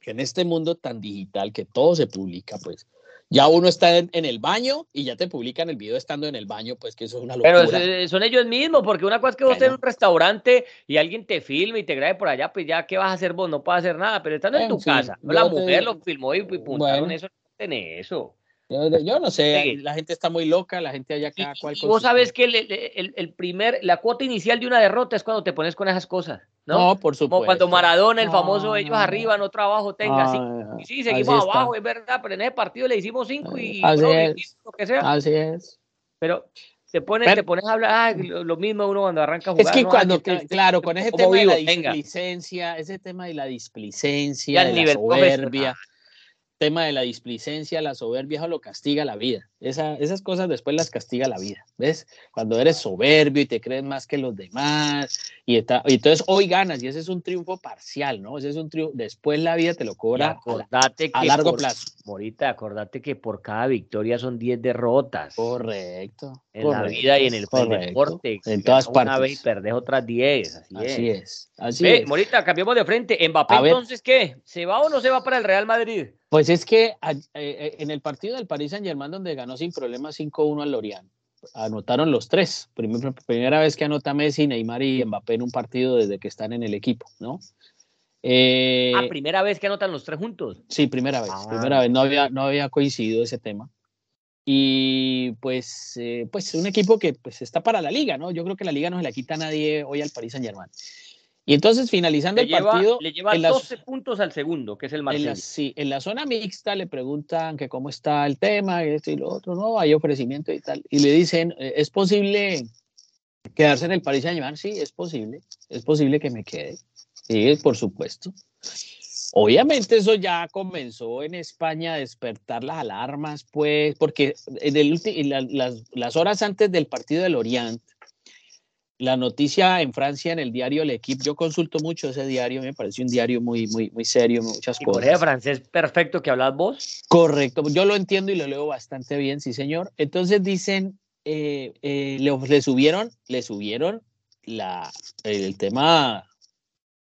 que en este mundo tan digital que todo se publica, pues ya uno está en, en el baño y ya te publican el video estando en el baño, pues que eso es una locura. Pero es- son ellos mismos, porque una cosa es que vos estés en Bueno. un restaurante y alguien te filme y te grabe por allá, pues ya, ¿qué vas a hacer vos? No puedes hacer nada, pero estando en En tu fin, casa, no la te- mujer lo filmó y, y puntaron Bueno. eso, en eso. Yo, yo no sé, Sí. la gente está muy loca, la gente allá cada cual vos sabes que el, el- el primer, la cuota inicial de una derrota es cuando te pones con esas cosas, ¿no? No, por supuesto. Como cuando Maradona, el famoso, Ah, ellos arriba, nosotros abajo, tenga ah, Y sí, así seguimos está. abajo, es verdad, pero en ese partido le hicimos cinco y Así bro, es. y lo que sea. Así es. Pero te pones, te pones a hablar, ay, lo, lo mismo uno cuando arranca a jugar. Es que ¿no? cuando, claro, con ese tema de la vivo, venga. displicencia, ese tema de la displicencia, de la soberbia, profesional. Tema de la displicencia, la soberbia, eso lo castiga la vida. Esa- esas cosas después las castiga la vida. ¿Ves? Cuando eres soberbio y te crees más que los demás, y, está- y entonces hoy ganas, y ese es un triunfo parcial, ¿no? Ese es un triunfo. Después la vida te lo cobra a, acordate a que largo por- plazo. Morita, acordate que por cada victoria son 10 derrotas. Correcto. en la vida y en el, en el correcto. deporte. En todas Ganas Una partes. vez y perdés otras 10. Así, Así es. es. Así Ve, es. Morita, cambiamos de frente. Mbappé, A ver. entonces, ¿qué? ¿Se va o no se va para el Real Madrid? Pues es que a- eh, eh, en el partido del Paris Saint Germain, donde ganó sin problemas 5-1 al Lorient, anotaron los tres. Primer- primera vez que anota Messi, Neymar y Mbappé en un partido desde que están en el equipo, ¿no? Eh, ah, primera vez que anotan los tres juntos. sí, primera vez. Ah. Primera vez. No había, no había coincidido ese tema. Y pues, eh, pues un equipo que pues, está para la liga, ¿no? Yo creo que la liga no se la quita a nadie hoy al Paris Saint Germain. Y entonces, finalizando Le el lleva, partido, le lleva en las- 12 puntos al segundo, que es el en Marsella. la, sí, en la zona mixta le preguntan que cómo está el tema, y esto y lo otro, no, hay ofrecimiento y tal. Y le dicen, eh, ¿es posible quedarse en el Paris Saint-Germain? Sí, es posible, es posible que me quede. Sí, por supuesto. Obviamente eso ya comenzó en España a despertar las alarmas, pues, porque en, el en la- las, las horas antes del partido del Orient, la noticia en Francia en el diario L'Equipe, yo consulto mucho ese diario, me parece un diario muy, muy, muy serio, muchas ¿Y cosas. Corea francés perfecto que hablas vos? Correcto, yo lo entiendo y lo leo bastante bien, sí señor. Entonces dicen, eh, eh, le, le subieron, le subieron la, el tema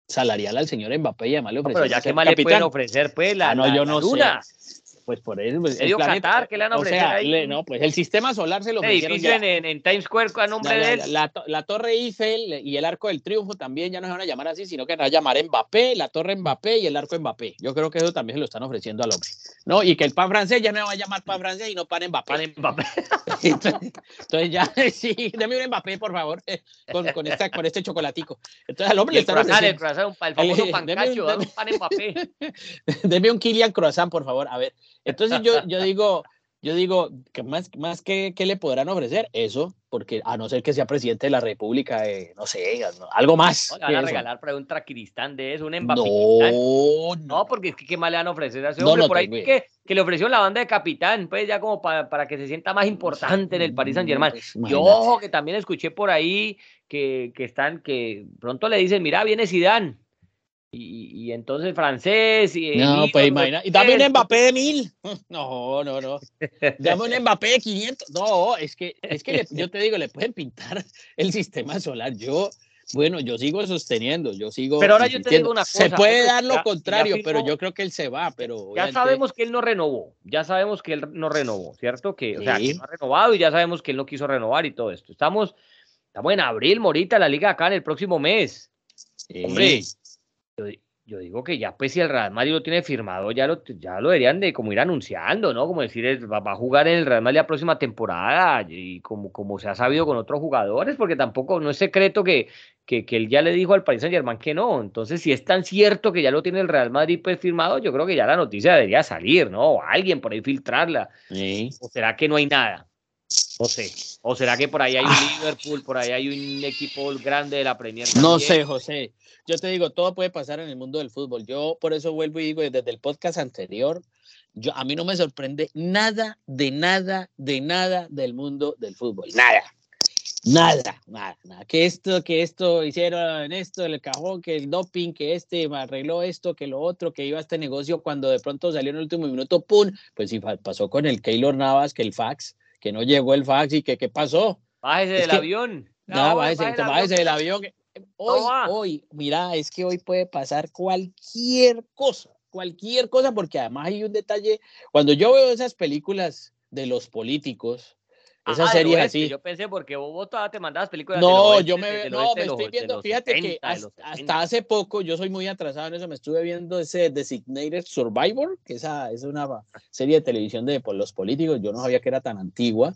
salarial al señor Mbappé y además le No, ofrecieron pero ya que más le pueden ofrecer, pues, la, Ah, no, la- yo la no luna. sé. Pues por eso. Pues, el planeta- Qatar, ¿qué le van a o sea, ahí? le- no, pues el sistema solar se lo ofrecieron ya. en, en, Times Square a nombre de él. la- la to- la Torre Eiffel y el Arco del Triunfo también ya no se van a llamar así, sino que van a llamar Mbappé, la Torre Mbappé y el Arco Mbappé. Yo creo que eso también se lo están ofreciendo al hombre. ¿no? Y que el pan francés ya no se va a llamar pan francés y no pan Mbappé. Pan Mbappé. Entonces, entonces ya, sí, deme un Mbappé, por favor, eh, con, con, esta, con este chocolatico. Entonces al hombre le están el ofreciendo, croissant, el famoso pancacho, deme- dame un pan Mbappé. deme un Kilian Croissant, por favor. A ver, entonces yo, yo digo, yo digo, que más, más que, ¿qué le podrán ofrecer? Eso, porque a no ser que sea presidente de la República, eh, no sé, no, algo más. No, le que van a eso. regalar por ahí un traquiristán de eso, un Mbappé. No, No, porque es que qué más le van a ofrecer a ese hombre. no por ahí que, que le ofreció la banda de capitán, pues ya como para, para que se sienta más importante en el Paris Saint Germain. Pues, Y ojo, que también escuché por ahí que, que están, que pronto le dicen, mira, viene Zidane. Y, y entonces francés y No, pues imagina. Y dame un Mbappé de mil. No, no, no. Dame un Mbappé de 500. No, es que, es que le- yo te digo, le pueden pintar el sistema solar. Yo, bueno, yo sigo sosteniendo, yo sigo. Pero ahora yo te digo una Se cosa, puede hombre, dar lo ya- ya contrario, pero yo creo que él se va, pero. Ya sabemos que él no renovó, ya sabemos que él no renovó, ¿cierto? Que, O sea, que Sí. no ha renovado y ya sabemos que él no quiso renovar y todo esto. Estamos, estamos en abril, Morita, la liga acá en el próximo mes. Sí. Hombre, yo, di- yo digo que ya, pues, si el Real Madrid lo tiene firmado, ya lo, ya lo deberían de como ir anunciando, ¿no? Como decir, va, va a jugar en el Real Madrid la próxima temporada y como, como se ha sabido con otros jugadores, porque tampoco, no es secreto que, que, que él ya le dijo al Paris Saint Germain que no. Entonces, si es tan cierto que ya lo tiene el Real Madrid pues firmado, yo creo que ya la noticia debería salir, ¿no? O alguien por ahí filtrarla. Sí. ¿O será que no hay nada? No sé. ¿O será que por ahí hay un Ah. Liverpool, por ahí hay un equipo grande de la Premier? No sé, José. Yo te digo, todo puede pasar en el mundo del fútbol. Yo por eso vuelvo y digo desde el podcast anterior, yo a mí no me sorprende nada de nada de nada del mundo del fútbol. Nada. Nada, nada, nada. Que esto, que esto hicieron esto, el cajón, que el doping, que este me arregló esto, que lo otro, que iba a este negocio cuando de pronto salió en el último minuto, ¡pum! Pues sí, pasó con el Keylor Navas, que el fax, que no llegó el fax y que qué pasó. Bájese Es del que- avión. Nada, No, bájese, bájese del avión. Hoy, hoy, mira, es que hoy puede pasar cualquier cosa, cualquier cosa, porque además hay un detalle. Cuando yo veo esas películas de los políticos, Ah, series oeste, así. Yo pensé porque vos, todavía te mandabas películas del No, oeste, yo me, del no, oeste me los- estoy viendo, fíjate 70, que hasta, los hasta 70. hace poco, yo soy muy atrasado en eso, me estuve viendo ese Designated Survivor, que esa es una serie de televisión de por los políticos, yo no sabía que era tan antigua,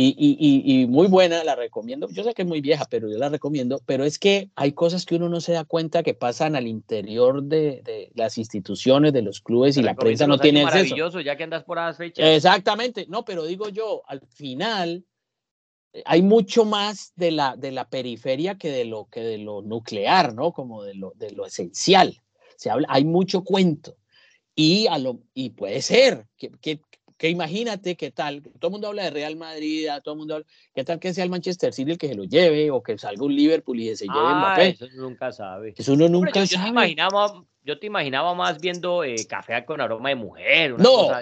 y, y, y, muy buena, la recomiendo, yo sé que es muy vieja, pero yo la recomiendo, pero es que hay cosas que uno no se da cuenta que pasan al interior de, de las instituciones, de los clubes, y la prensa no tiene acceso. Maravilloso, ya que andas por las fechas. Exactamente, no, pero digo yo, al final eh, hay mucho más de la, de la periferia que de lo que de lo nuclear, ¿no? Como de lo, de lo esencial. Se habla, hay mucho cuento. Y, a lo, y puede ser que, que, que imagínate qué tal, todo el mundo habla de Real Madrid, a todo el mundo habla, qué tal que sea el Manchester City el que se lo lleve o que salga un Liverpool y se lleve Ah, Mbappé. eso nunca sabe. Eso uno nunca yo, yo te sabe. imaginaba, yo te imaginaba más viendo eh, Café con aroma de mujer. una No, cosa-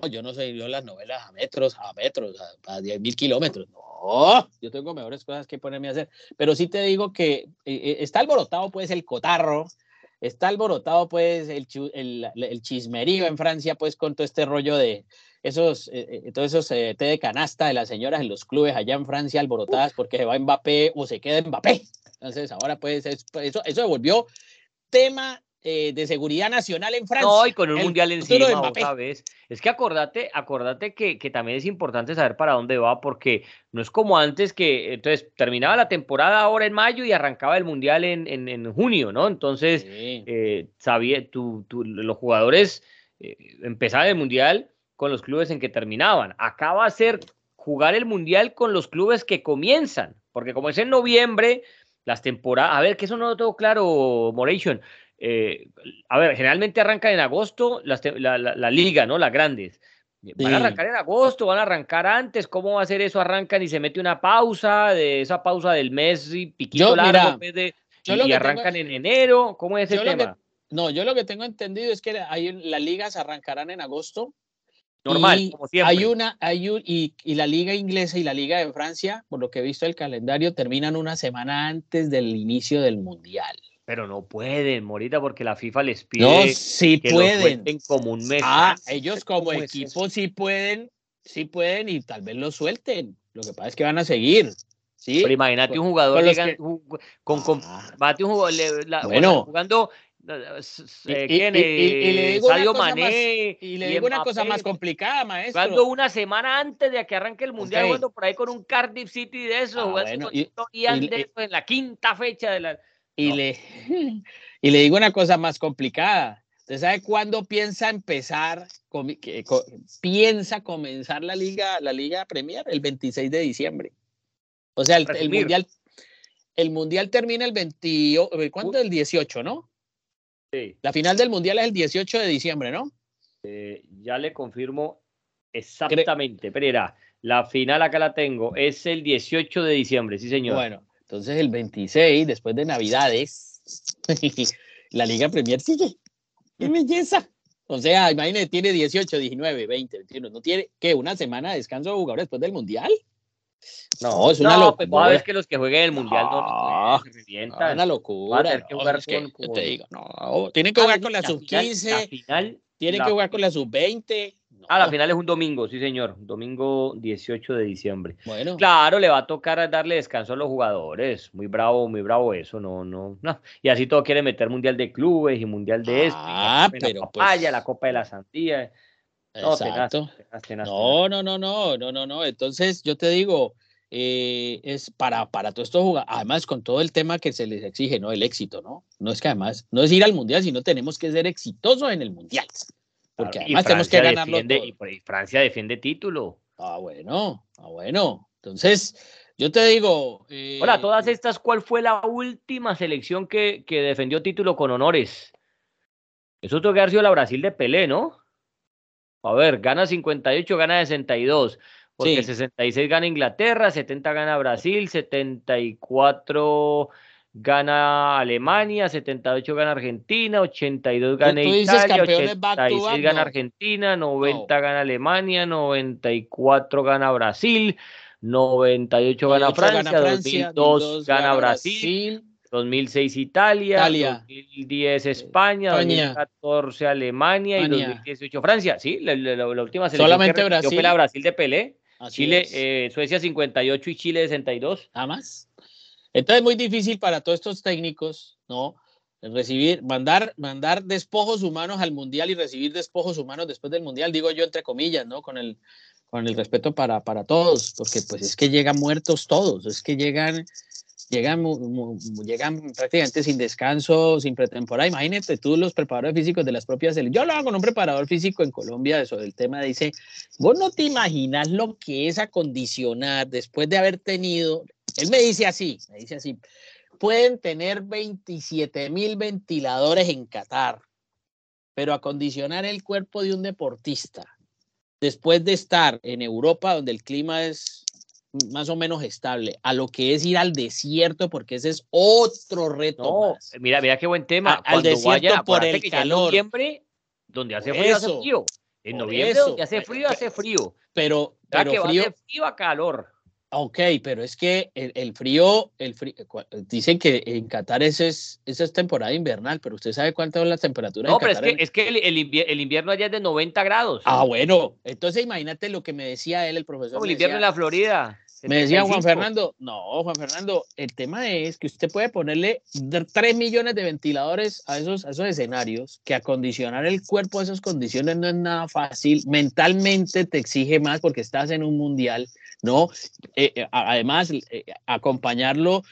no, yo no sé, yo las novelas a metros, a metros, a, a 10 mil kilómetros. No, yo tengo mejores cosas que ponerme a hacer. Pero sí te digo que eh, eh, está alborotado, pues, el cotarro, está alborotado, pues, el, el, chismerío en Francia, pues, con todo este rollo de esos, eh, eh, todos esos eh, té de canasta de las señoras en los clubes allá en Francia alborotadas porque se va Mbappé o se queda Mbappé. Entonces, ahora, pues, es- eso, eso se volvió tema eh, de seguridad nacional en Francia. No, y con un El mundial encima, otra vez. Es que acordate, acordate que, que también es importante saber para dónde va, porque no es como antes que, entonces, terminaba la temporada ahora en mayo y arrancaba el mundial en, en, en junio, ¿no? Entonces, Sí. eh, sabía, tú, tú- los jugadores eh, empezaban el mundial con los clubes en que terminaban. Acá va a ser jugar el mundial con los clubes que comienzan, porque como es en noviembre, las temporadas, a ver, que eso no lo tengo claro, Moration. Eh, a ver, generalmente arrancan en agosto las la, la- la liga, ¿no? Las grandes. Van a arrancar en agosto, van a arrancar antes. ¿Cómo va a ser eso? Arrancan y se mete una pausa, de esa pausa del mes y piquito largo, de, y, arrancan en enero. ¿Cómo es ese tema? no, yo lo que tengo entendido es que hay, las ligas arrancarán en agosto. Normal, como siempre. Hay una, hay y, y, la liga inglesa y la liga de Francia, por lo que he visto el calendario, terminan una semana antes del inicio del mundial pero no pueden, Morita, porque la FIFA les pide no, sí que pueden. Lo como un mes. Ah, ellos como equipo sí pueden, sí pueden y tal vez lo suelten. Lo que pasa es que van a seguir. ¿sí? Pero imagínate un jugador con, con, ah. un jugador bueno. jugando y, le digo Sadio Mané. y le digo una cosa más complicada, maestro. Jugando una semana antes de que arranque el Mundial, jugando por ahí con un Cardiff City de eso, ah, jugando con en la quinta fecha de la y, le, y le digo una cosa más complicada. ¿Usted sabe cuándo piensa empezar, piensa comenzar la liga, la liga Premier? El 26 de diciembre. O sea, el, mundial, el mundial termina el 28, ¿cuánto? El 18, ¿no? Sí. La final del mundial es el 18 de diciembre, ¿no? Eh, ya le confirmo exactamente. Pero la final acá la tengo, es el 18 de diciembre, sí señor. Bueno, entonces el 26, después de Navidades, la Liga Premier sigue. ¡Qué belleza! O sea, imagínate, tiene 18, 19, 20, 21. ¿No tiene, qué, una semana de descanso de jugadores después del Mundial? No, es una locura. Pues vez que los que jueguen el Mundial no, no, se revientan. una locura. que jugar con, te digo, no, tienen que jugar con la, sub-15. Tienen que jugar con la sub-20. Ah, la final es un domingo, sí, señor. Domingo 18 de diciembre. Bueno. Claro, le va a tocar darle descanso a los jugadores. Muy bravo, muy bravo eso. No, no, no. Y así todo quiere meter Mundial de Clubes y Mundial de esto. Ah, pero. La papaya, pues la Copa de la Santía. No, Exacto. no, no, no, no, no, no, no. Entonces, yo te digo, eh, es para, para todos estos jugadores, además con todo el tema que se les exige, ¿no? El éxito, ¿no? No es que además, no es ir al mundial, sino tenemos que ser exitosos en el mundial. Porque además tenemos que ganarlo Y, Francia defiende título. Ah, bueno, ah, bueno. Entonces, yo te digo. Eh, Hola, todas estas, ¿cuál fue la última selección que, que defendió título con honores? Eso tuvo que haber sido la Brasil de Pelé, ¿no? A ver, gana 58, gana 62. Porque 66 gana Inglaterra, 70 gana Brasil, 74 gana Alemania, 78 gana Argentina, 82 gana Italia, 86 gana Argentina, 90 gana Alemania, 94 gana Brasil, 98 gana Francia, 2002 gana Brasil, 2006 Italia, 2010 España, 2014 Alemania y 2018 Francia. Sí, la, última selección Solamente Brasil. fue la Brasil de Pelé. Chile, eh, Suecia 58 y Chile 62. Nada más. Entonces es muy difícil para todos estos técnicos, ¿no? Recibir, mandar, mandar despojos humanos al mundial y recibir despojos humanos después del mundial, digo yo entre comillas, ¿no? Con el, con el respeto para, para todos, porque pues es que llegan muertos todos, es que llegan, llegan, llegan prácticamente sin descanso, sin pretemporada. Imagínate tú los preparadores físicos de las propias Yo hago con un preparador físico en Colombia sobre el tema, dice, vos no te imaginas lo que es acondicionar después de haber tenido él me dice así, me dice así, pueden tener 27 mil ventiladores en Qatar, pero acondicionar el cuerpo de un deportista después de estar en Europa donde el clima es más o menos estable, a lo que es ir al desierto, porque ese es otro reto. Mira, mira qué buen tema. al desierto por el calor. En noviembre, donde hace frío, hace frío. En noviembre, donde hace frío, hace frío. Pero, pero frío, frío a calor. Ok, pero es que el, frío, el frío, dicen que en Qatar esa es, es temporada invernal, pero usted sabe cuántas son las temperaturas. No, pero es que, es que el, invierno allá es de 90 grados. Ah, bueno, entonces imagínate lo que me decía él, el profesor. Como el invierno en la Florida. Me decía Juan Fernando, no, Juan Fernando, el tema es que usted puede ponerle 3 millones de ventiladores a esos, a esos escenarios, que acondicionar el cuerpo a esas condiciones no es nada fácil, mentalmente te exige más porque estás en un mundial, ¿no? Eh, eh, además, eh, acompañarlo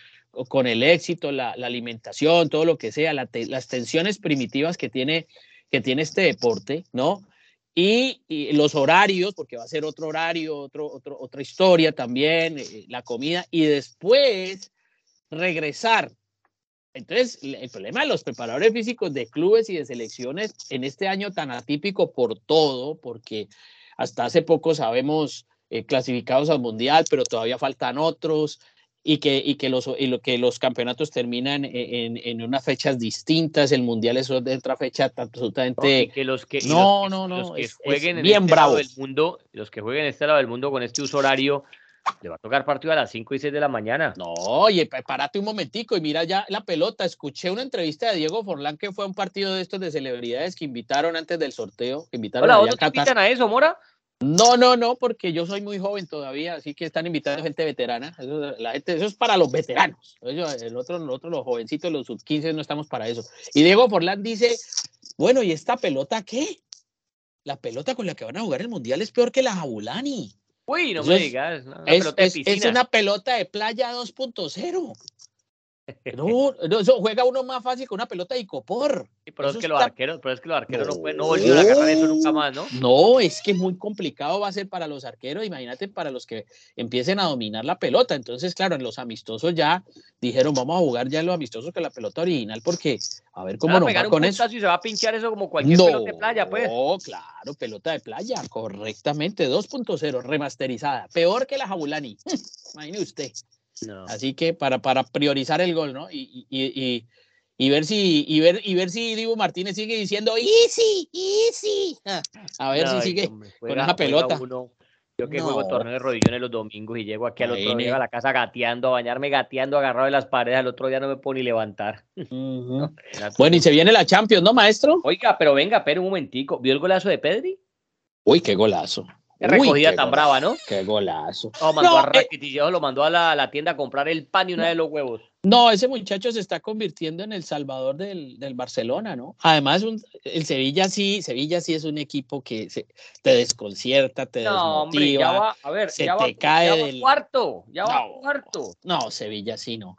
con el éxito, la, alimentación, todo lo que sea, las tensiones primitivas que tiene, que tiene este deporte, ¿no? Y, los horarios, porque va a ser otro horario, otro, otra historia también, la comida, y después regresar. Entonces, el problema de los preparadores físicos de clubes y de selecciones en este año tan atípico por todo, porque hasta hace poco sabemos eh, clasificados al Mundial, pero todavía faltan otros y que, y que, los, y lo, que los campeonatos terminan en, en, unas fechas distintas, el mundial es otra fecha absolutamente... No, que los que, no, no, no, los que jueguen en bien este lado del mundo, los que jueguen en este lado del mundo con este uso horario, le va a tocar partido a las 5 y 6 de la mañana. No, oye, párate un momentico y mira ya la pelota. Escuché una entrevista de Diego Forlán que fue a un partido de estos de celebridades que invitaron antes del sorteo. Que invitaron Hola, ¿vos invitan a eso, Mora? No, no, no, porque yo soy muy joven todavía, así que están invitando gente veterana. Eso, la gente, eso es para los veteranos. el otro, nosotros, los jovencitos, los sub 15, no estamos para eso. Y Diego Forlán dice: Bueno, ¿y esta pelota qué? La pelota con la que van a jugar el mundial es peor que la Jabulani. Uy, no me digas. es, es, una pelota de playa 2.0. No, no, eso juega uno más fácil con una pelota de icopor. pero, es que los arqueros, pero es que los arqueros no, pueden, no volvieron a agarrar eso nunca más, ¿no? No, es que muy complicado va a ser para los arqueros, imagínate para los que empiecen a dominar la pelota. Entonces, claro, en los amistosos ya dijeron, vamos a jugar ya en los amistosos con la pelota original, porque a ver cómo nos va con eso. Y se va a pinchar eso como cualquier pelota de playa, pues. No, claro, pelota de playa, correctamente, 2.0, remasterizada, peor que la Jabulani. Imagine usted. Así que para, para priorizar el gol, ¿no? Y, y, y, ver si y ver y ver si Dibu Martínez sigue diciendo easy, easy. A ver si sigue con esa pelota. Yo que juego torneo de rodillones los domingos y llego aquí al otro día a la casa gateando, a bañarme gateando, agarrado de las paredes, al otro día no me puedo ni levantar. bueno, y se viene la Champions, ¿no, maestro? Oiga, pero venga, pero un momentico. ¿Vio el golazo de Pedri? Uy, qué golazo. Qué recogida tan brava, ¿no? Qué golazo. No, mandó a eh, lo mandó a la, tienda a comprar el pan y una de los huevos. No, ese muchacho se está convirtiendo en el salvador del, Barcelona, ¿no? Además, el Sevilla sí, Sevilla sí es un equipo que te desconcierta, te no, desmotiva. Hombre, ya va, a ver, se te cae del... cuarto, ya va cuarto. No, Sevilla sí no.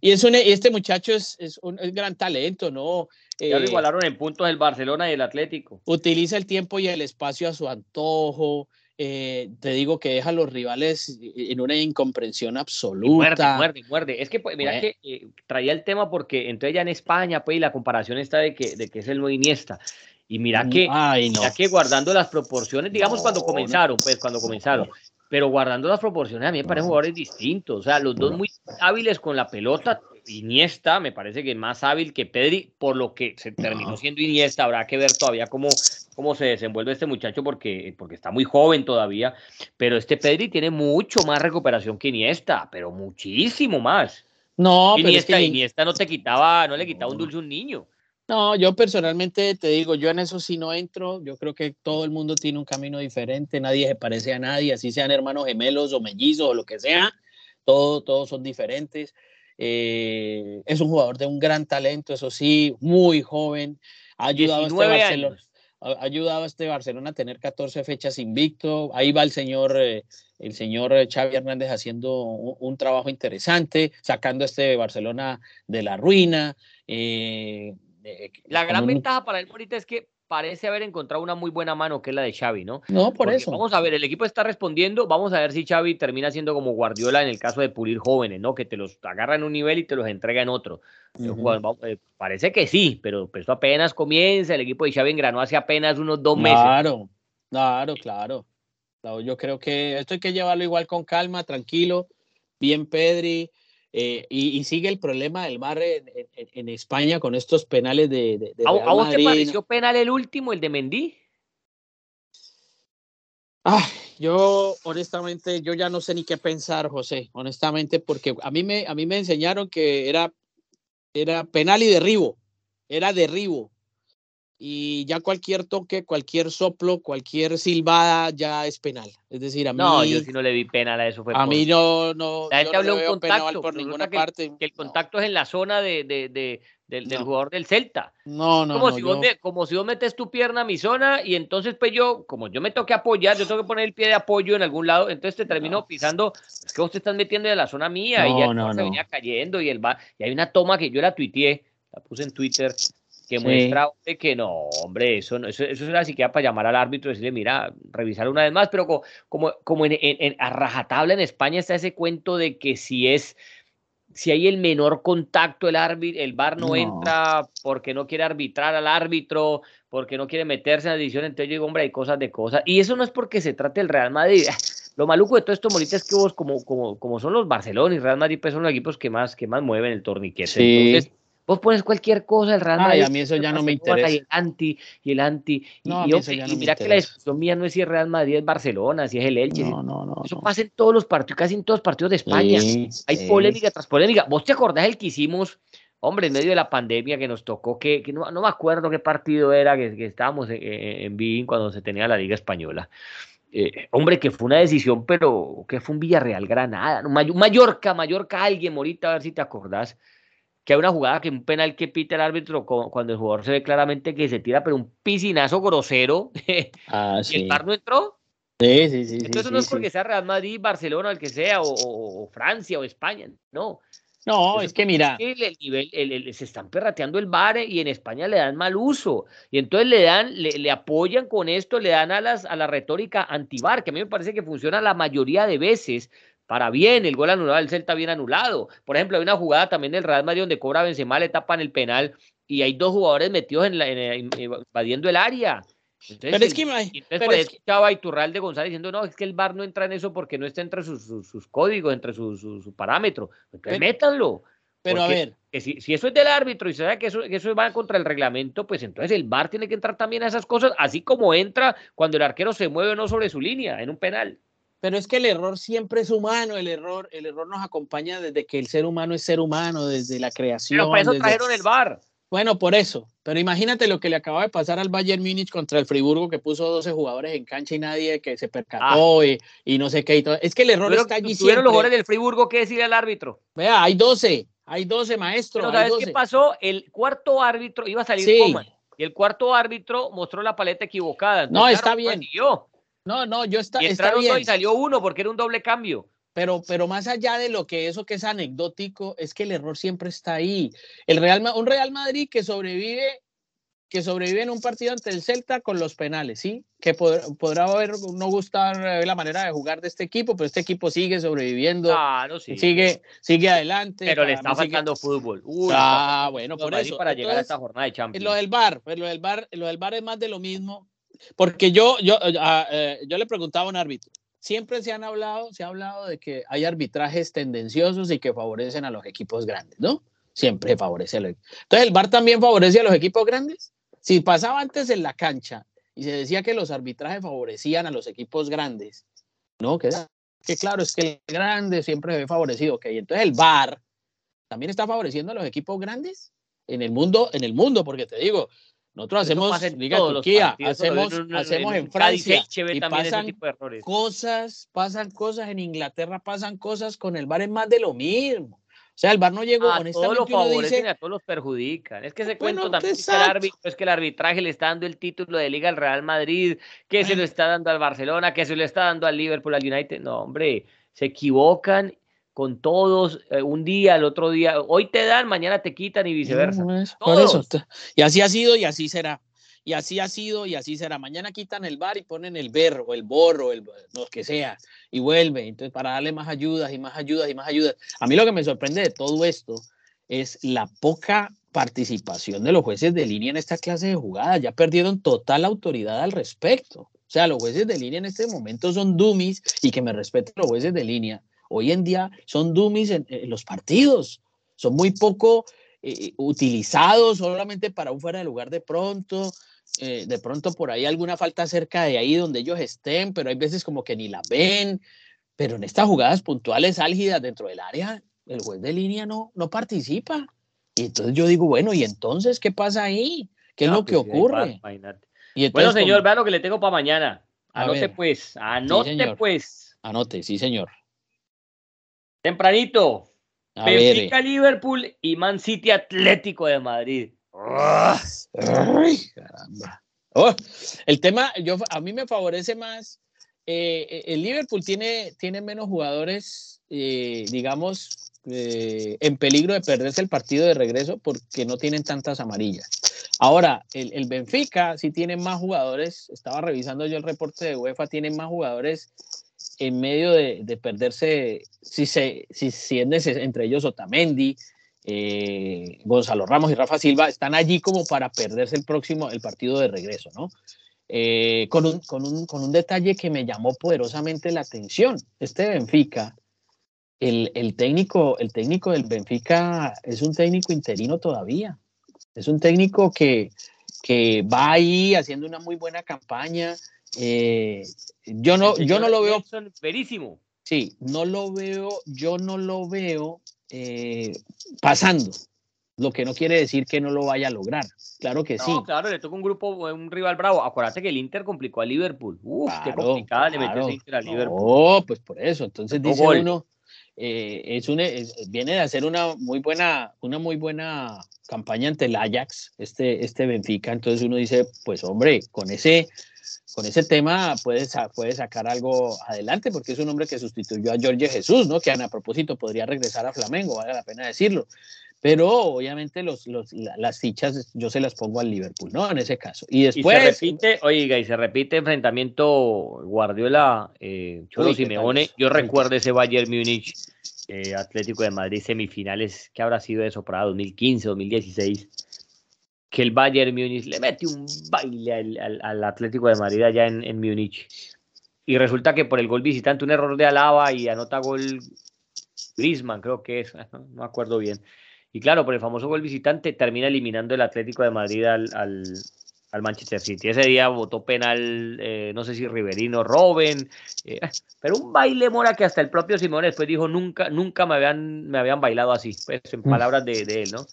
Y es un, este muchacho es, es un gran talento, ¿no? Ya lo eh, igualaron en puntos el Barcelona y el Atlético. Utiliza el tiempo y el espacio a su antojo. Eh, te digo que deja a los rivales en una incomprensión absoluta. muerde, muerde, muerde. Es que, pues, mira que eh, traía el tema porque entré ya en España, pues, y la comparación está de que, de que es el nuevo Iniesta. Y mira mm, que, mira que guardando las proporciones, digamos cuando comenzaron, pues cuando comenzaron, pero guardando las proporciones a mí me parecen jugadores distintos, o sea, los dos muy hábiles con la pelota, Iniesta me parece que es más hábil que Pedri, por lo que se terminó siendo Iniesta, habrá que ver todavía cómo, cómo se desenvuelve este muchacho porque, porque está muy joven todavía, pero este Pedri tiene mucho más recuperación que Iniesta, pero muchísimo más. No, Iniesta, pero Iniesta no te quitaba, no le quitaba un dulce a un niño. No, yo personalmente te digo, yo en eso sí no entro. Yo creo que todo el mundo tiene un camino diferente, nadie se parece a nadie, así sean hermanos gemelos o mellizos o lo que sea, todos, todos son diferentes. Eh, es un jugador de un gran talento, eso sí, muy joven. Ha ayudado, a este, Barcelona, ha ayudado a este Barcelona a tener 14 fechas invicto. Ahí va el señor, eh, el señor Xavi Hernández haciendo un, trabajo interesante, sacando a este Barcelona de la ruina. Eh, la gran ventaja para él ahorita es que parece haber encontrado una muy buena mano que es la de Xavi, ¿no? No, por eso. Vamos a ver, el equipo está respondiendo, vamos a ver si Xavi termina siendo como Guardiola en el caso de pulir jóvenes, ¿no? Que te los agarra en un nivel y te los entrega en otro. Eh, parece que sí, pero esto apenas comienza, el equipo de Xavi engranó hace apenas unos dos meses. Claro, claro, claro. Yo creo que esto hay que llevarlo igual con calma, tranquilo, bien Pedri, eh, y, sigue el problema del mar en, España con estos penales de. ¿A, vos te pareció penal el último, el de Mendy? Ah, yo honestamente, yo ya no sé ni qué pensar, José, honestamente, porque a mí me, a mí me enseñaron que era, era penal y derribo, era derribo y ya cualquier toque, cualquier soplo, cualquier silbada ya es penal. Es decir, a mí. No, yo sí no le vi penal a eso. Fue a mí no. no la gente habló de un contacto. Por ninguna que, parte. Que el contacto es en la zona de, de, de del, del, jugador del Celta. No, no, como no. Si vos como si vos metes tu pierna a mi zona y entonces, pues yo, como yo me toque apoyar, yo tengo que poner el pie de apoyo en algún lado, entonces te termino pisando. Es que vos te estás metiendo en la zona mía y ya se venía cayendo y, el va, y hay una toma que yo la tuiteé, la puse en Twitter que muestra que no, hombre, eso, no, eso, eso era siquiera para llamar al árbitro y decirle, mira, revisar una vez más, pero como, como, como en, en, a rajatabla en España está ese cuento de que si es si hay el menor contacto, el árbitro, el VAR no, entra porque no quiere arbitrar al árbitro, porque no quiere meterse en la decisión, entonces yo digo, hombre, hay cosas de cosas. Y eso no es porque se trate del Real Madrid. Lo maluco de todo esto, Morita, es que vos, como, como, como son los Barcelona y Real Madrid, pues son los equipos que más, que más mueven el torniquete. Entonces, Vos pones cualquier cosa, el Real Madrid. Ay, a mí eso ya no me interesa. Y el anti, y el anti. No, y, y, mira que la discusión mía no es si es Real Madrid, es Barcelona, si es el Elche. No, no, no. Eso pasa en todos los partidos, casi en todos los partidos de España. Hay polémica tras polémica. ¿Vos te acordás el que hicimos, hombre, en medio de la pandemia que nos tocó, que, que no, no, me acuerdo qué partido era, que, que estábamos en, en Beijing cuando se tenía la Liga Española? Eh, hombre, que fue una decisión, pero que fue un Villarreal Granada, Mallorca, Mallorca, alguien, ahorita a ver si te acordás que hay una jugada que un penal que pita el árbitro cuando el jugador se ve claramente que se tira, pero un piscinazo grosero. Ah, ¿Y el par no entró? Sí, sí, sí. Entonces no es porque sea Real Madrid, Barcelona, el que sea, o, Francia o España, no. No, es que mira. El, nivel, se están perrateando el bar y en España le dan mal uso. Y entonces le dan, le, apoyan con esto, le dan a, las, a la retórica antibar, que a mí me parece que funciona la mayoría de veces, para bien, el gol anulado del Celta bien anulado. Por ejemplo, hay una jugada también del Real Madrid donde cobra Benzema, le tapan el penal y hay dos jugadores metidos en, la, invadiendo el área. pero es que, pero es que... escuchaba Iturralde González diciendo, no, es que el VAR no entra en eso porque no está entre sus, sus, códigos, entre sus su, parámetros. Entonces, métanlo. Pero a ver. si, si, eso es del árbitro y se sabe que eso, que eso va contra el reglamento, pues entonces el VAR tiene que entrar también a esas cosas, así como entra cuando el arquero se mueve o no sobre su línea en un penal. Pero es que el error siempre es humano, el error, el error nos acompaña desde que el ser humano es ser humano, desde la creación. Pero por eso trajeron el VAR. Bueno, por eso. Pero imagínate lo que le acaba de pasar al Bayern Múnich contra el Friburgo, que puso 12 jugadores en cancha y nadie que se percató ah. y, no sé qué. Y Es que el error está allí ¿Tuvieron los jugadores del Friburgo qué decir al árbitro? Vea, hay 12, hay 12 maestros. ¿sabes qué pasó? El cuarto árbitro iba a salir sí. y el cuarto árbitro mostró la paleta equivocada. no, está bien. No, no, yo está, y entraron está dos y salió uno porque era un doble cambio. Pero, pero más allá de lo que eso que es anecdótico, es que el error siempre está ahí. El Real, un Real Madrid que sobrevive, que sobrevive en un partido ante el Celta con los penales, ¿sí? Que podrá haber, no gustar eh, la manera de jugar de este equipo, pero este equipo sigue sobreviviendo, claro, sí. sigue, sigue adelante. Pero le está faltando fútbol. ah, bueno, por eso. Para llegar a esta jornada de Champions. Lo del bar, pero lo del bar, lo del bar es más de lo mismo porque yo, yo, eh, yo le preguntaba a un árbitro, siempre se han hablado, se ha hablado de que hay arbitrajes tendenciosos y que favorecen a los equipos grandes, ¿no? Siempre favorece a los Entonces, ¿el VAR también favorece a los equipos grandes? Si pasaba antes en la cancha y se decía que los arbitrajes favorecían a los equipos grandes, ¿no? Que, que claro, es que el grande siempre se ve favorecido, ¿ok? Entonces, el VAR también está favoreciendo a los equipos grandes en el mundo, en el mundo, porque te digo, nosotros hacemos Liga Turquía, hacemos, hacemos en Francia y pasan cosas, pasan cosas en Inglaterra, pasan cosas con el bar es más de lo mismo. O sea, el bar no llegó a todos los favorecen a todos los perjudican. Es que ese cuento también es que, el árbitro, es que el arbitraje le está dando el título de Liga al Real Madrid, que se lo está dando al Barcelona, que se lo está dando al Liverpool, al United. No, hombre, se equivocan con todos, eh, un día, el otro día, hoy te dan, mañana te quitan y viceversa. por eso, y así ha sido y así será. Y así ha sido y así será. Mañana quitan el bar y ponen el ver o el borro, el, lo que sea, y vuelve. Entonces, para darle más ayudas y más ayudas y más ayudas. A mí lo que me sorprende de todo esto es la poca participación de los jueces de línea en esta clase de jugadas. Ya perdieron total autoridad al respecto. O sea, los jueces de línea en este momento son dummies y que me respeten los jueces de línea hoy en día son dummies en, los partidos, son muy poco eh, utilizados solamente para un fuera de lugar de pronto, eh, de pronto por ahí alguna falta cerca de ahí donde ellos estén, pero hay veces como que ni la ven, pero en estas jugadas puntuales álgidas dentro del área, el juez de línea no, no participa. Y entonces yo digo, bueno, ¿y entonces qué pasa ahí? ¿Qué es lo que pues ocurre? Y bueno, señor, vea lo que le tengo para mañana. Anote pues, anote pues. Anote, sí, señor. Tempranito. Benfica, Liverpool y Man City Atlético de Madrid. Ay, caramba. Oh, el tema, yo, a mí me favorece más. Eh, el Liverpool tiene, tiene menos jugadores, eh, digamos, eh, en peligro de perderse el partido de regreso porque no tienen tantas amarillas. Ahora, el, el, Benfica sí tiene más jugadores. Estaba revisando yo el reporte de UEFA, tiene más jugadores en medio de, perderse, si, se, si, si es entre ellos Otamendi, eh, Gonzalo Ramos y Rafa Silva, están allí como para perderse el próximo, el partido de regreso, ¿no? Eh, con, un, con, un, con, un, detalle que me llamó poderosamente la atención. Este Benfica, el, el, técnico, el técnico del Benfica es un técnico interino todavía. Es un técnico que, que va ahí haciendo una muy buena campaña. Eh, yo no, yo no lo veo. Verísimo. Sí, no lo veo, yo no lo veo eh, pasando. Lo que no quiere decir que no lo vaya a lograr. Claro que sí. Claro, le toca un grupo, un rival bravo. Acuérdate que el Inter complicó a Liverpool. Uf, qué complicada le metió el Inter a Liverpool. No, pues por eso. Entonces dice uno, eh, es un, viene de hacer una muy buena, una muy buena campaña ante el Ajax, este, este Benfica. Entonces uno dice, pues hombre, con ese, con ese tema puede, puede sacar algo adelante, porque es un hombre que sustituyó a Jorge Jesús, ¿no? Que a propósito podría regresar a Flamengo, vale la pena decirlo. Pero obviamente los, los, las fichas yo se las pongo al Liverpool, ¿no? En ese caso. Y después. se repite, oiga, y se repite enfrentamiento Guardiola, eh, Cholo Simeone. Yo recuerdo ese Bayern Múnich eh, Atlético de Madrid semifinales, que habrá sido eso para 2015, 2016, que el Bayern Múnich le mete un baile al, Atlético de Madrid allá en, en Múnich. Y resulta que por el gol visitante, un error de Alaba y anota gol Griezmann, creo que es, no me acuerdo bien. Y claro, por el famoso gol visitante termina eliminando el Atlético de Madrid al, al Manchester City. Ese día votó penal, eh, no sé si Riverino, Robben, eh, pero un baile mora que hasta el propio Simón después dijo, nunca, nunca me habían, me habían bailado así, pues en mm. palabras de, él, ¿no?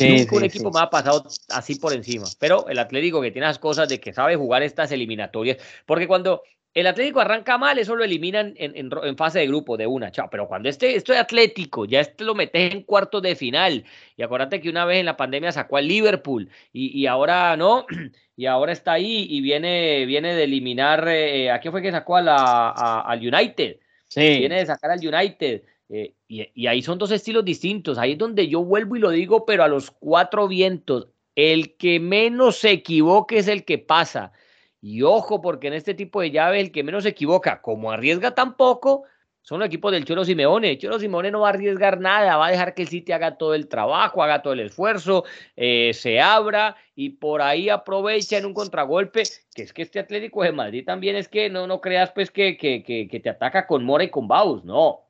Nunca un equipo me ha pasado así por encima, pero el Atlético que tiene las cosas de que sabe jugar estas eliminatorias, porque cuando el Atlético arranca mal, eso lo eliminan en, fase de grupo de una, chao. Pero cuando este, esto es Atlético, ya este lo metes en cuartos de final. Y acuérdate que una vez en la pandemia sacó al Liverpool y, ahora no, y ahora está ahí y viene, viene de eliminar, eh, ¿a qué fue que sacó a la, al United? Sí. Viene de sacar al United. Eh, y, ahí son dos estilos distintos. Ahí es donde yo vuelvo y lo digo, pero a los cuatro vientos. El que menos se equivoque es el que pasa. Y ojo, porque en este tipo de llave el que menos se equivoca, como arriesga tampoco, son los equipos del Cholo Simeone. El Cholo Simeone no va a arriesgar nada, va a dejar que el City haga todo el trabajo, haga todo el esfuerzo, eh, se abra y por ahí aprovecha en un contragolpe, que es que este Atlético de Madrid también es que no, no creas pues que, que, que, que te ataca con Mora y con Baus, no.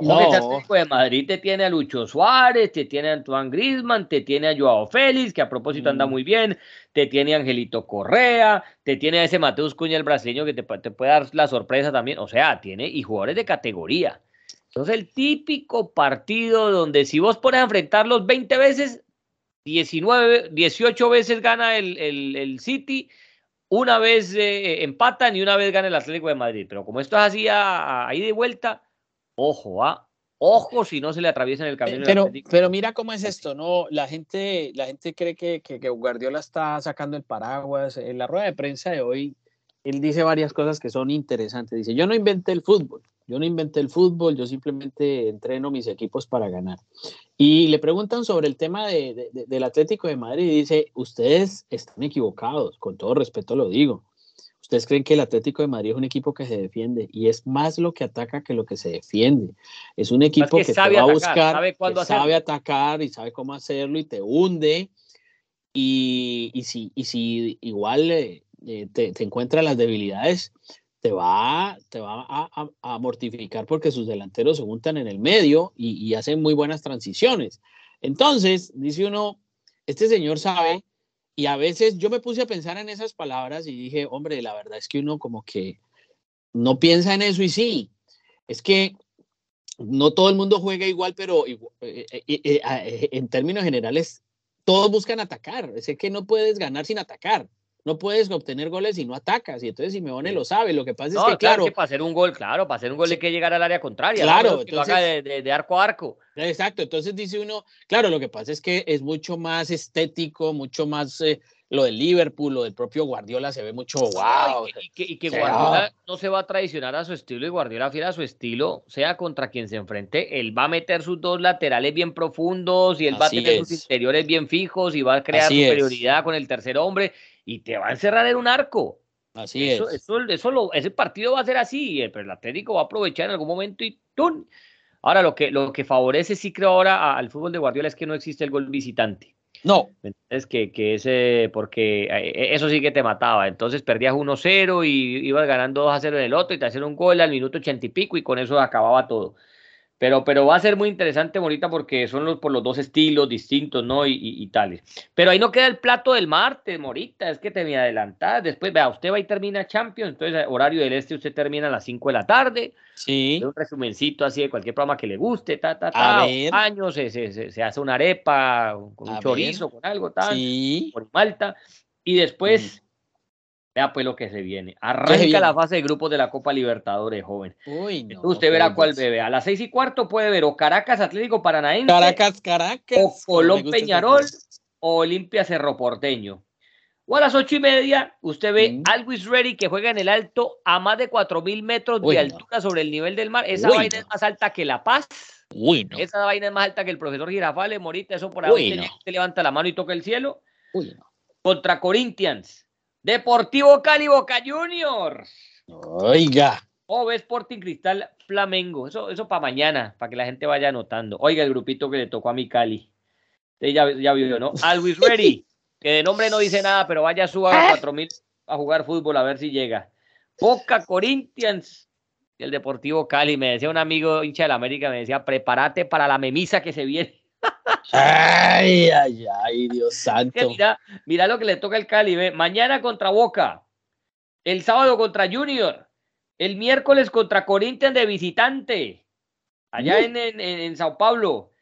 No. El Atlético de Madrid te tiene a Lucho Suárez, te tiene a Antoine Grisman, te tiene a Joao Félix, que a propósito anda mm. muy bien, te tiene a Angelito Correa, te tiene a ese Mateus Cuña, el brasileño, que te, te, puede dar la sorpresa también. O sea, tiene y jugadores de categoría. Entonces, el típico partido donde si vos pones a enfrentarlos 20 veces, 19, 18 veces gana el, el, City, una vez eh, empatan y una vez gana el Atlético de Madrid. Pero como esto es así ahí de vuelta Ojo, ¿ah? Ojo si no se le atraviesa en el camino. Pero, pero mira cómo es esto, ¿no? La gente, la gente cree que, que, Guardiola está sacando el paraguas. En la rueda de prensa de hoy, él dice varias cosas que son interesantes. Dice, yo no inventé el fútbol, yo no inventé el fútbol, yo simplemente entreno mis equipos para ganar. Y le preguntan sobre el tema de, del Atlético de Madrid y dice, ustedes están equivocados, con todo respeto lo digo. ¿Ustedes creen que el Atlético de Madrid es un equipo que se defiende? Y es más lo que ataca que lo que se defiende. Es un equipo que, sabe va a buscar, sabe, sabe atacar y sabe cómo hacerlo y te hunde. Y, y si, y si igual eh, eh, te, te encuentra las debilidades, te va, te va a, a, mortificar porque sus delanteros se juntan en el medio y, y hacen muy buenas transiciones. Entonces, dice uno, este señor sabe y a veces yo me puse a pensar en esas palabras y dije, hombre, la verdad es que uno como que no piensa en eso y sí, es que no todo el mundo juega igual, pero eh, eh, eh, en términos generales todos buscan atacar. Es que no puedes ganar sin atacar no puedes obtener goles si no atacas. Y entonces Simeone lo sabe. Lo que pasa es que, claro. Que para hacer un gol, claro, para hacer un gol hay que llegar al área contraria. Claro. entonces, de, arco a arco. Exacto. Entonces dice uno, claro, lo que pasa es que es mucho más estético, mucho más. Eh, lo del Liverpool, lo del propio Guardiola se ve mucho wow. Y que, Guardiola no se va a traicionar a su estilo y Guardiola fiel a su estilo, sea contra quien se enfrente, él va a meter sus dos laterales bien profundos y él va a tener sus interiores bien fijos y va a crear superioridad con el tercer hombre y te va a encerrar en un arco. Así eso, es. Eso, eso lo, ese partido va a ser así, eh, pero el Atlético va a aprovechar en algún momento y ¡tum! Ahora, lo que, lo que favorece, sí creo ahora al fútbol de Guardiola es que no existe el gol visitante. No. Es que, que ese, porque eh, eso sí que te mataba. Entonces perdías 1-0 y ibas ganando 2-0 en el otro y te hacían un gol al minuto ochenta y pico y con eso acababa todo. Pero, pero va a ser muy interesante, Morita, porque son los, por los dos estilos distintos, ¿no? Y, y, y, tales. Pero ahí no queda el plato del martes, Morita, es que te me adelantás. Después, vea, usted va y termina Champions, entonces horario del este, usted termina a las 5 de la tarde. Sí. Un resumencito así de cualquier programa que le guste, ta, ta, ta. A ver. Años, se, se, se, hace una arepa con un A chorizo, con algo, tal. Sí. Con malta. Y después. Mm. Vea pues lo que se viene. Arranca la fase de grupos de la Copa Libertadores, joven. Uy, no. Usted verá cuál bebe. A las seis y cuarto puede ver o Caracas Atlético Paranaense, Caracas, Caracas. o Colón Peñarol, o Olimpia Cerro Porteño. O a las ocho y media, usted ve Mm. Always Ready que juega en el alto a más de cuatro mil metros Uy, de no. altura sobre el nivel del mar. Esa Uy, vaina es más alta que La Paz. Uy, no. Esa vaina es más alta que el profesor Girafales, Morita. Eso por ahí Uy, usted, levanta la mano y toca el cielo. Uy, no. Contra Corinthians. Deportivo Cali Boca Juniors. Oiga. O ve Sporting Cristal Flamengo. Eso, eso para mañana, para que la gente vaya anotando. Oiga, el grupito que le tocó a mi Cali. Usted ya, ya vio, ¿no? Always Ready, que de nombre no dice nada, pero vaya suba a 4000 a jugar fútbol a ver si llega. Boca Corinthians y el Deportivo Cali. Me decía un amigo hincha de la América, me decía, prepárate para la memisa que se viene. Ay, ay, ay, Dios Que santo. mira, mira lo que le toca al Cali. Ve. Mañana contra Boca. El sábado contra Junior. El miércoles contra Corinthians de visitante. Allá en, en, en- Sao Paulo.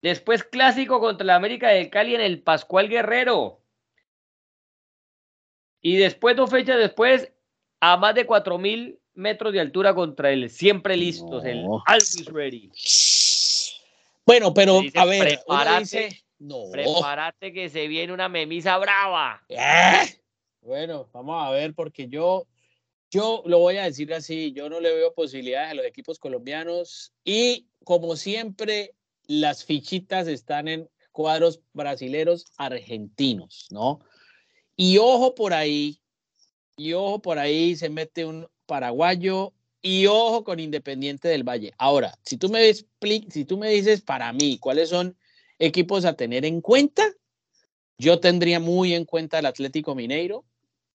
Después clásico contra la América del Cali en el Pascual Guerrero. Y después, dos fechas después, a más de 4.000 metros de altura contra el siempre listos, el. Always Ready. Bueno, pero Dice, a ver, prepárate, dice, no. Prepárate que se viene una memisa brava. Ah, Bueno, vamos a ver, porque yo, yo lo voy a decir así, yo no le veo posibilidades a los equipos colombianos y como siempre, las fichitas están en cuadros brasileros argentinos, ¿no? Y ojo por ahí, y ojo por ahí se mete un paraguayo y ojo con Independiente del Valle. Ahora, si tú me, expli- si tú me dices para mí cuáles son equipos a tener en cuenta, yo tendría muy en cuenta el Atlético Mineiro.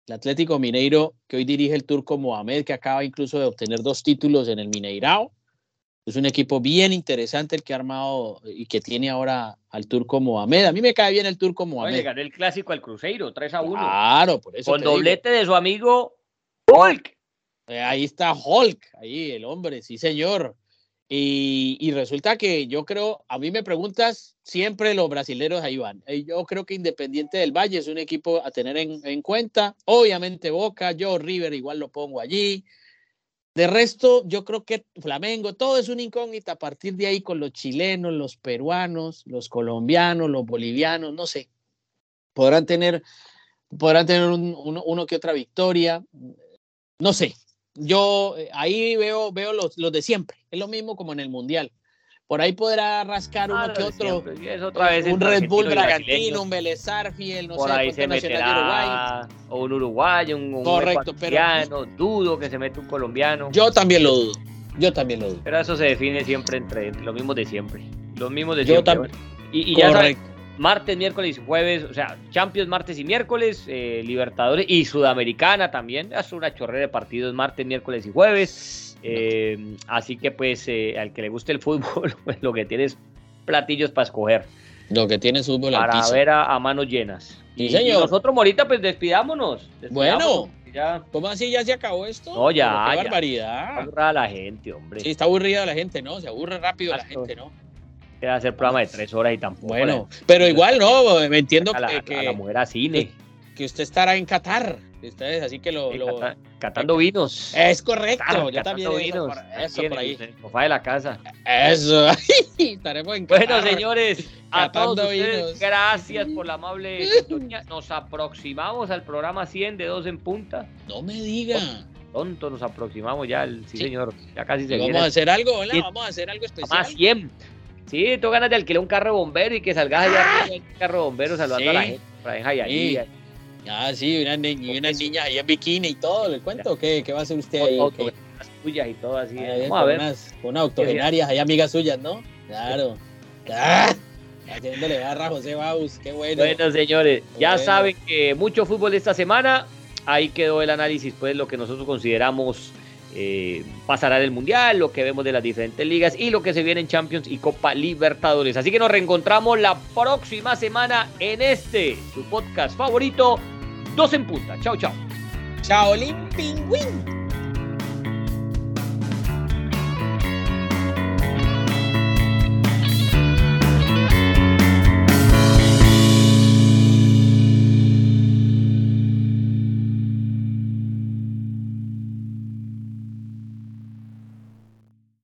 El Atlético Mineiro que hoy dirige el turco Mohamed, que acaba incluso de obtener dos títulos en el Mineirao. Es un equipo bien interesante el que ha armado y que tiene ahora al turco Mohamed. A mí me cae bien el turco Oye, Mohamed. ganó el clásico al Cruzeiro, 3 a 1. Claro, por eso. con te digo. doblete de su amigo Hulk. Eh, ahí está Hulk, ahí el hombre, sí señor. Y, y resulta que yo creo, a mí me preguntas, siempre los brasileros ahí van. Eh, Yo creo que Independiente del Valle es un equipo a tener en, en cuenta. Obviamente Boca, yo River igual lo pongo allí. De resto, yo creo que Flamengo, todo es una incógnita a partir de ahí con los chilenos, los peruanos, los colombianos, los bolivianos, no sé. Podrán tener, podrán tener un- uno, uno que otra victoria. No sé, yo eh, ahí veo, veo los, los de siempre. Es lo mismo como en el Mundial. Por ahí podrá rascar uno Ah, lo que otro. es otra vez un Red Bull Bragantino, un Vélez Sarsfield, no Por sé, ahí se Nacional de Uruguay. meterá o un uruguayo, un, un Correcto, pero- dudo que se mete un colombiano. Yo también lo dudo. Yo también lo dudo. Pero eso se define siempre entre, entre los mismos de siempre. Los mismos de Yo siempre. también. Y, y ya sabes. Martes, miércoles y jueves, o sea, Champions martes y miércoles, eh, Libertadores y Sudamericana también. Es una chorrera de partidos martes, miércoles y jueves. Eh, así que pues eh, al que le guste el fútbol, pues lo que tiene es platillos para escoger, Lo que tiene es fútbol para ver a, a manos llenas. Sí, y, señor. y nosotros, Morita, pues despidámonos. Bueno. Ya ¿Cómo así ya se acabó esto? No, ya, Pero Qué ya. barbaridad. aburra la gente, hombre. Sí, está aburrida la gente, ¿no? Se aburre rápido la gente, ¿no? Queda hacer programa de tres horas y tampoco. Bueno, pero igual, ¿no? Me entiendo a la, que, a la que, mujer a cine. que usted estará en Qatar. Ustedes, así que lo. Sí, lo- cata- catando vinos. Es correcto, Claro, yo también. Eso, vinos. por, eso por el- ahí. en el sofá de la casa. Eso. Estaremos en Bueno, Qatar. señores, a Catando todos ustedes, vinos. gracias por la amable sintonía. Nos aproximamos al programa 100 de Dos en Punta. No me diga. Pronto nos aproximamos ya, al, sí, Sí. señor. Ya casi se Vamos viene. a hacer algo. Sí. Vamos a hacer algo especial. Más 100. Sí, tengo ganas de alquilar un carro bombero y que salgas allá en el carro bombero saludando a la Sí. gente. Por ahí en Jayalía. Ah, sí, una, ni una niña ahí en bikini y todo, ¿le cuento? ¿Qué, qué va a hacer usted ahí? Las suyas y todo así. Vamos a ver. Unas, unas octogenarias, hay amigas suyas, ¿no? Claro. ¡Ah! Haciéndole barra a José Baus, qué bueno. Bueno, señores, ya saben que mucho fútbol esta semana. Ahí quedó el análisis, pues, lo que nosotros consideramos eh, pasará del Mundial, lo que vemos de las diferentes ligas y lo que se viene en Champions y Copa Libertadores. Así que nos reencontramos la próxima semana en este, su podcast favorito, Dos en Punta. Chao, chao. Chao, Pingüín.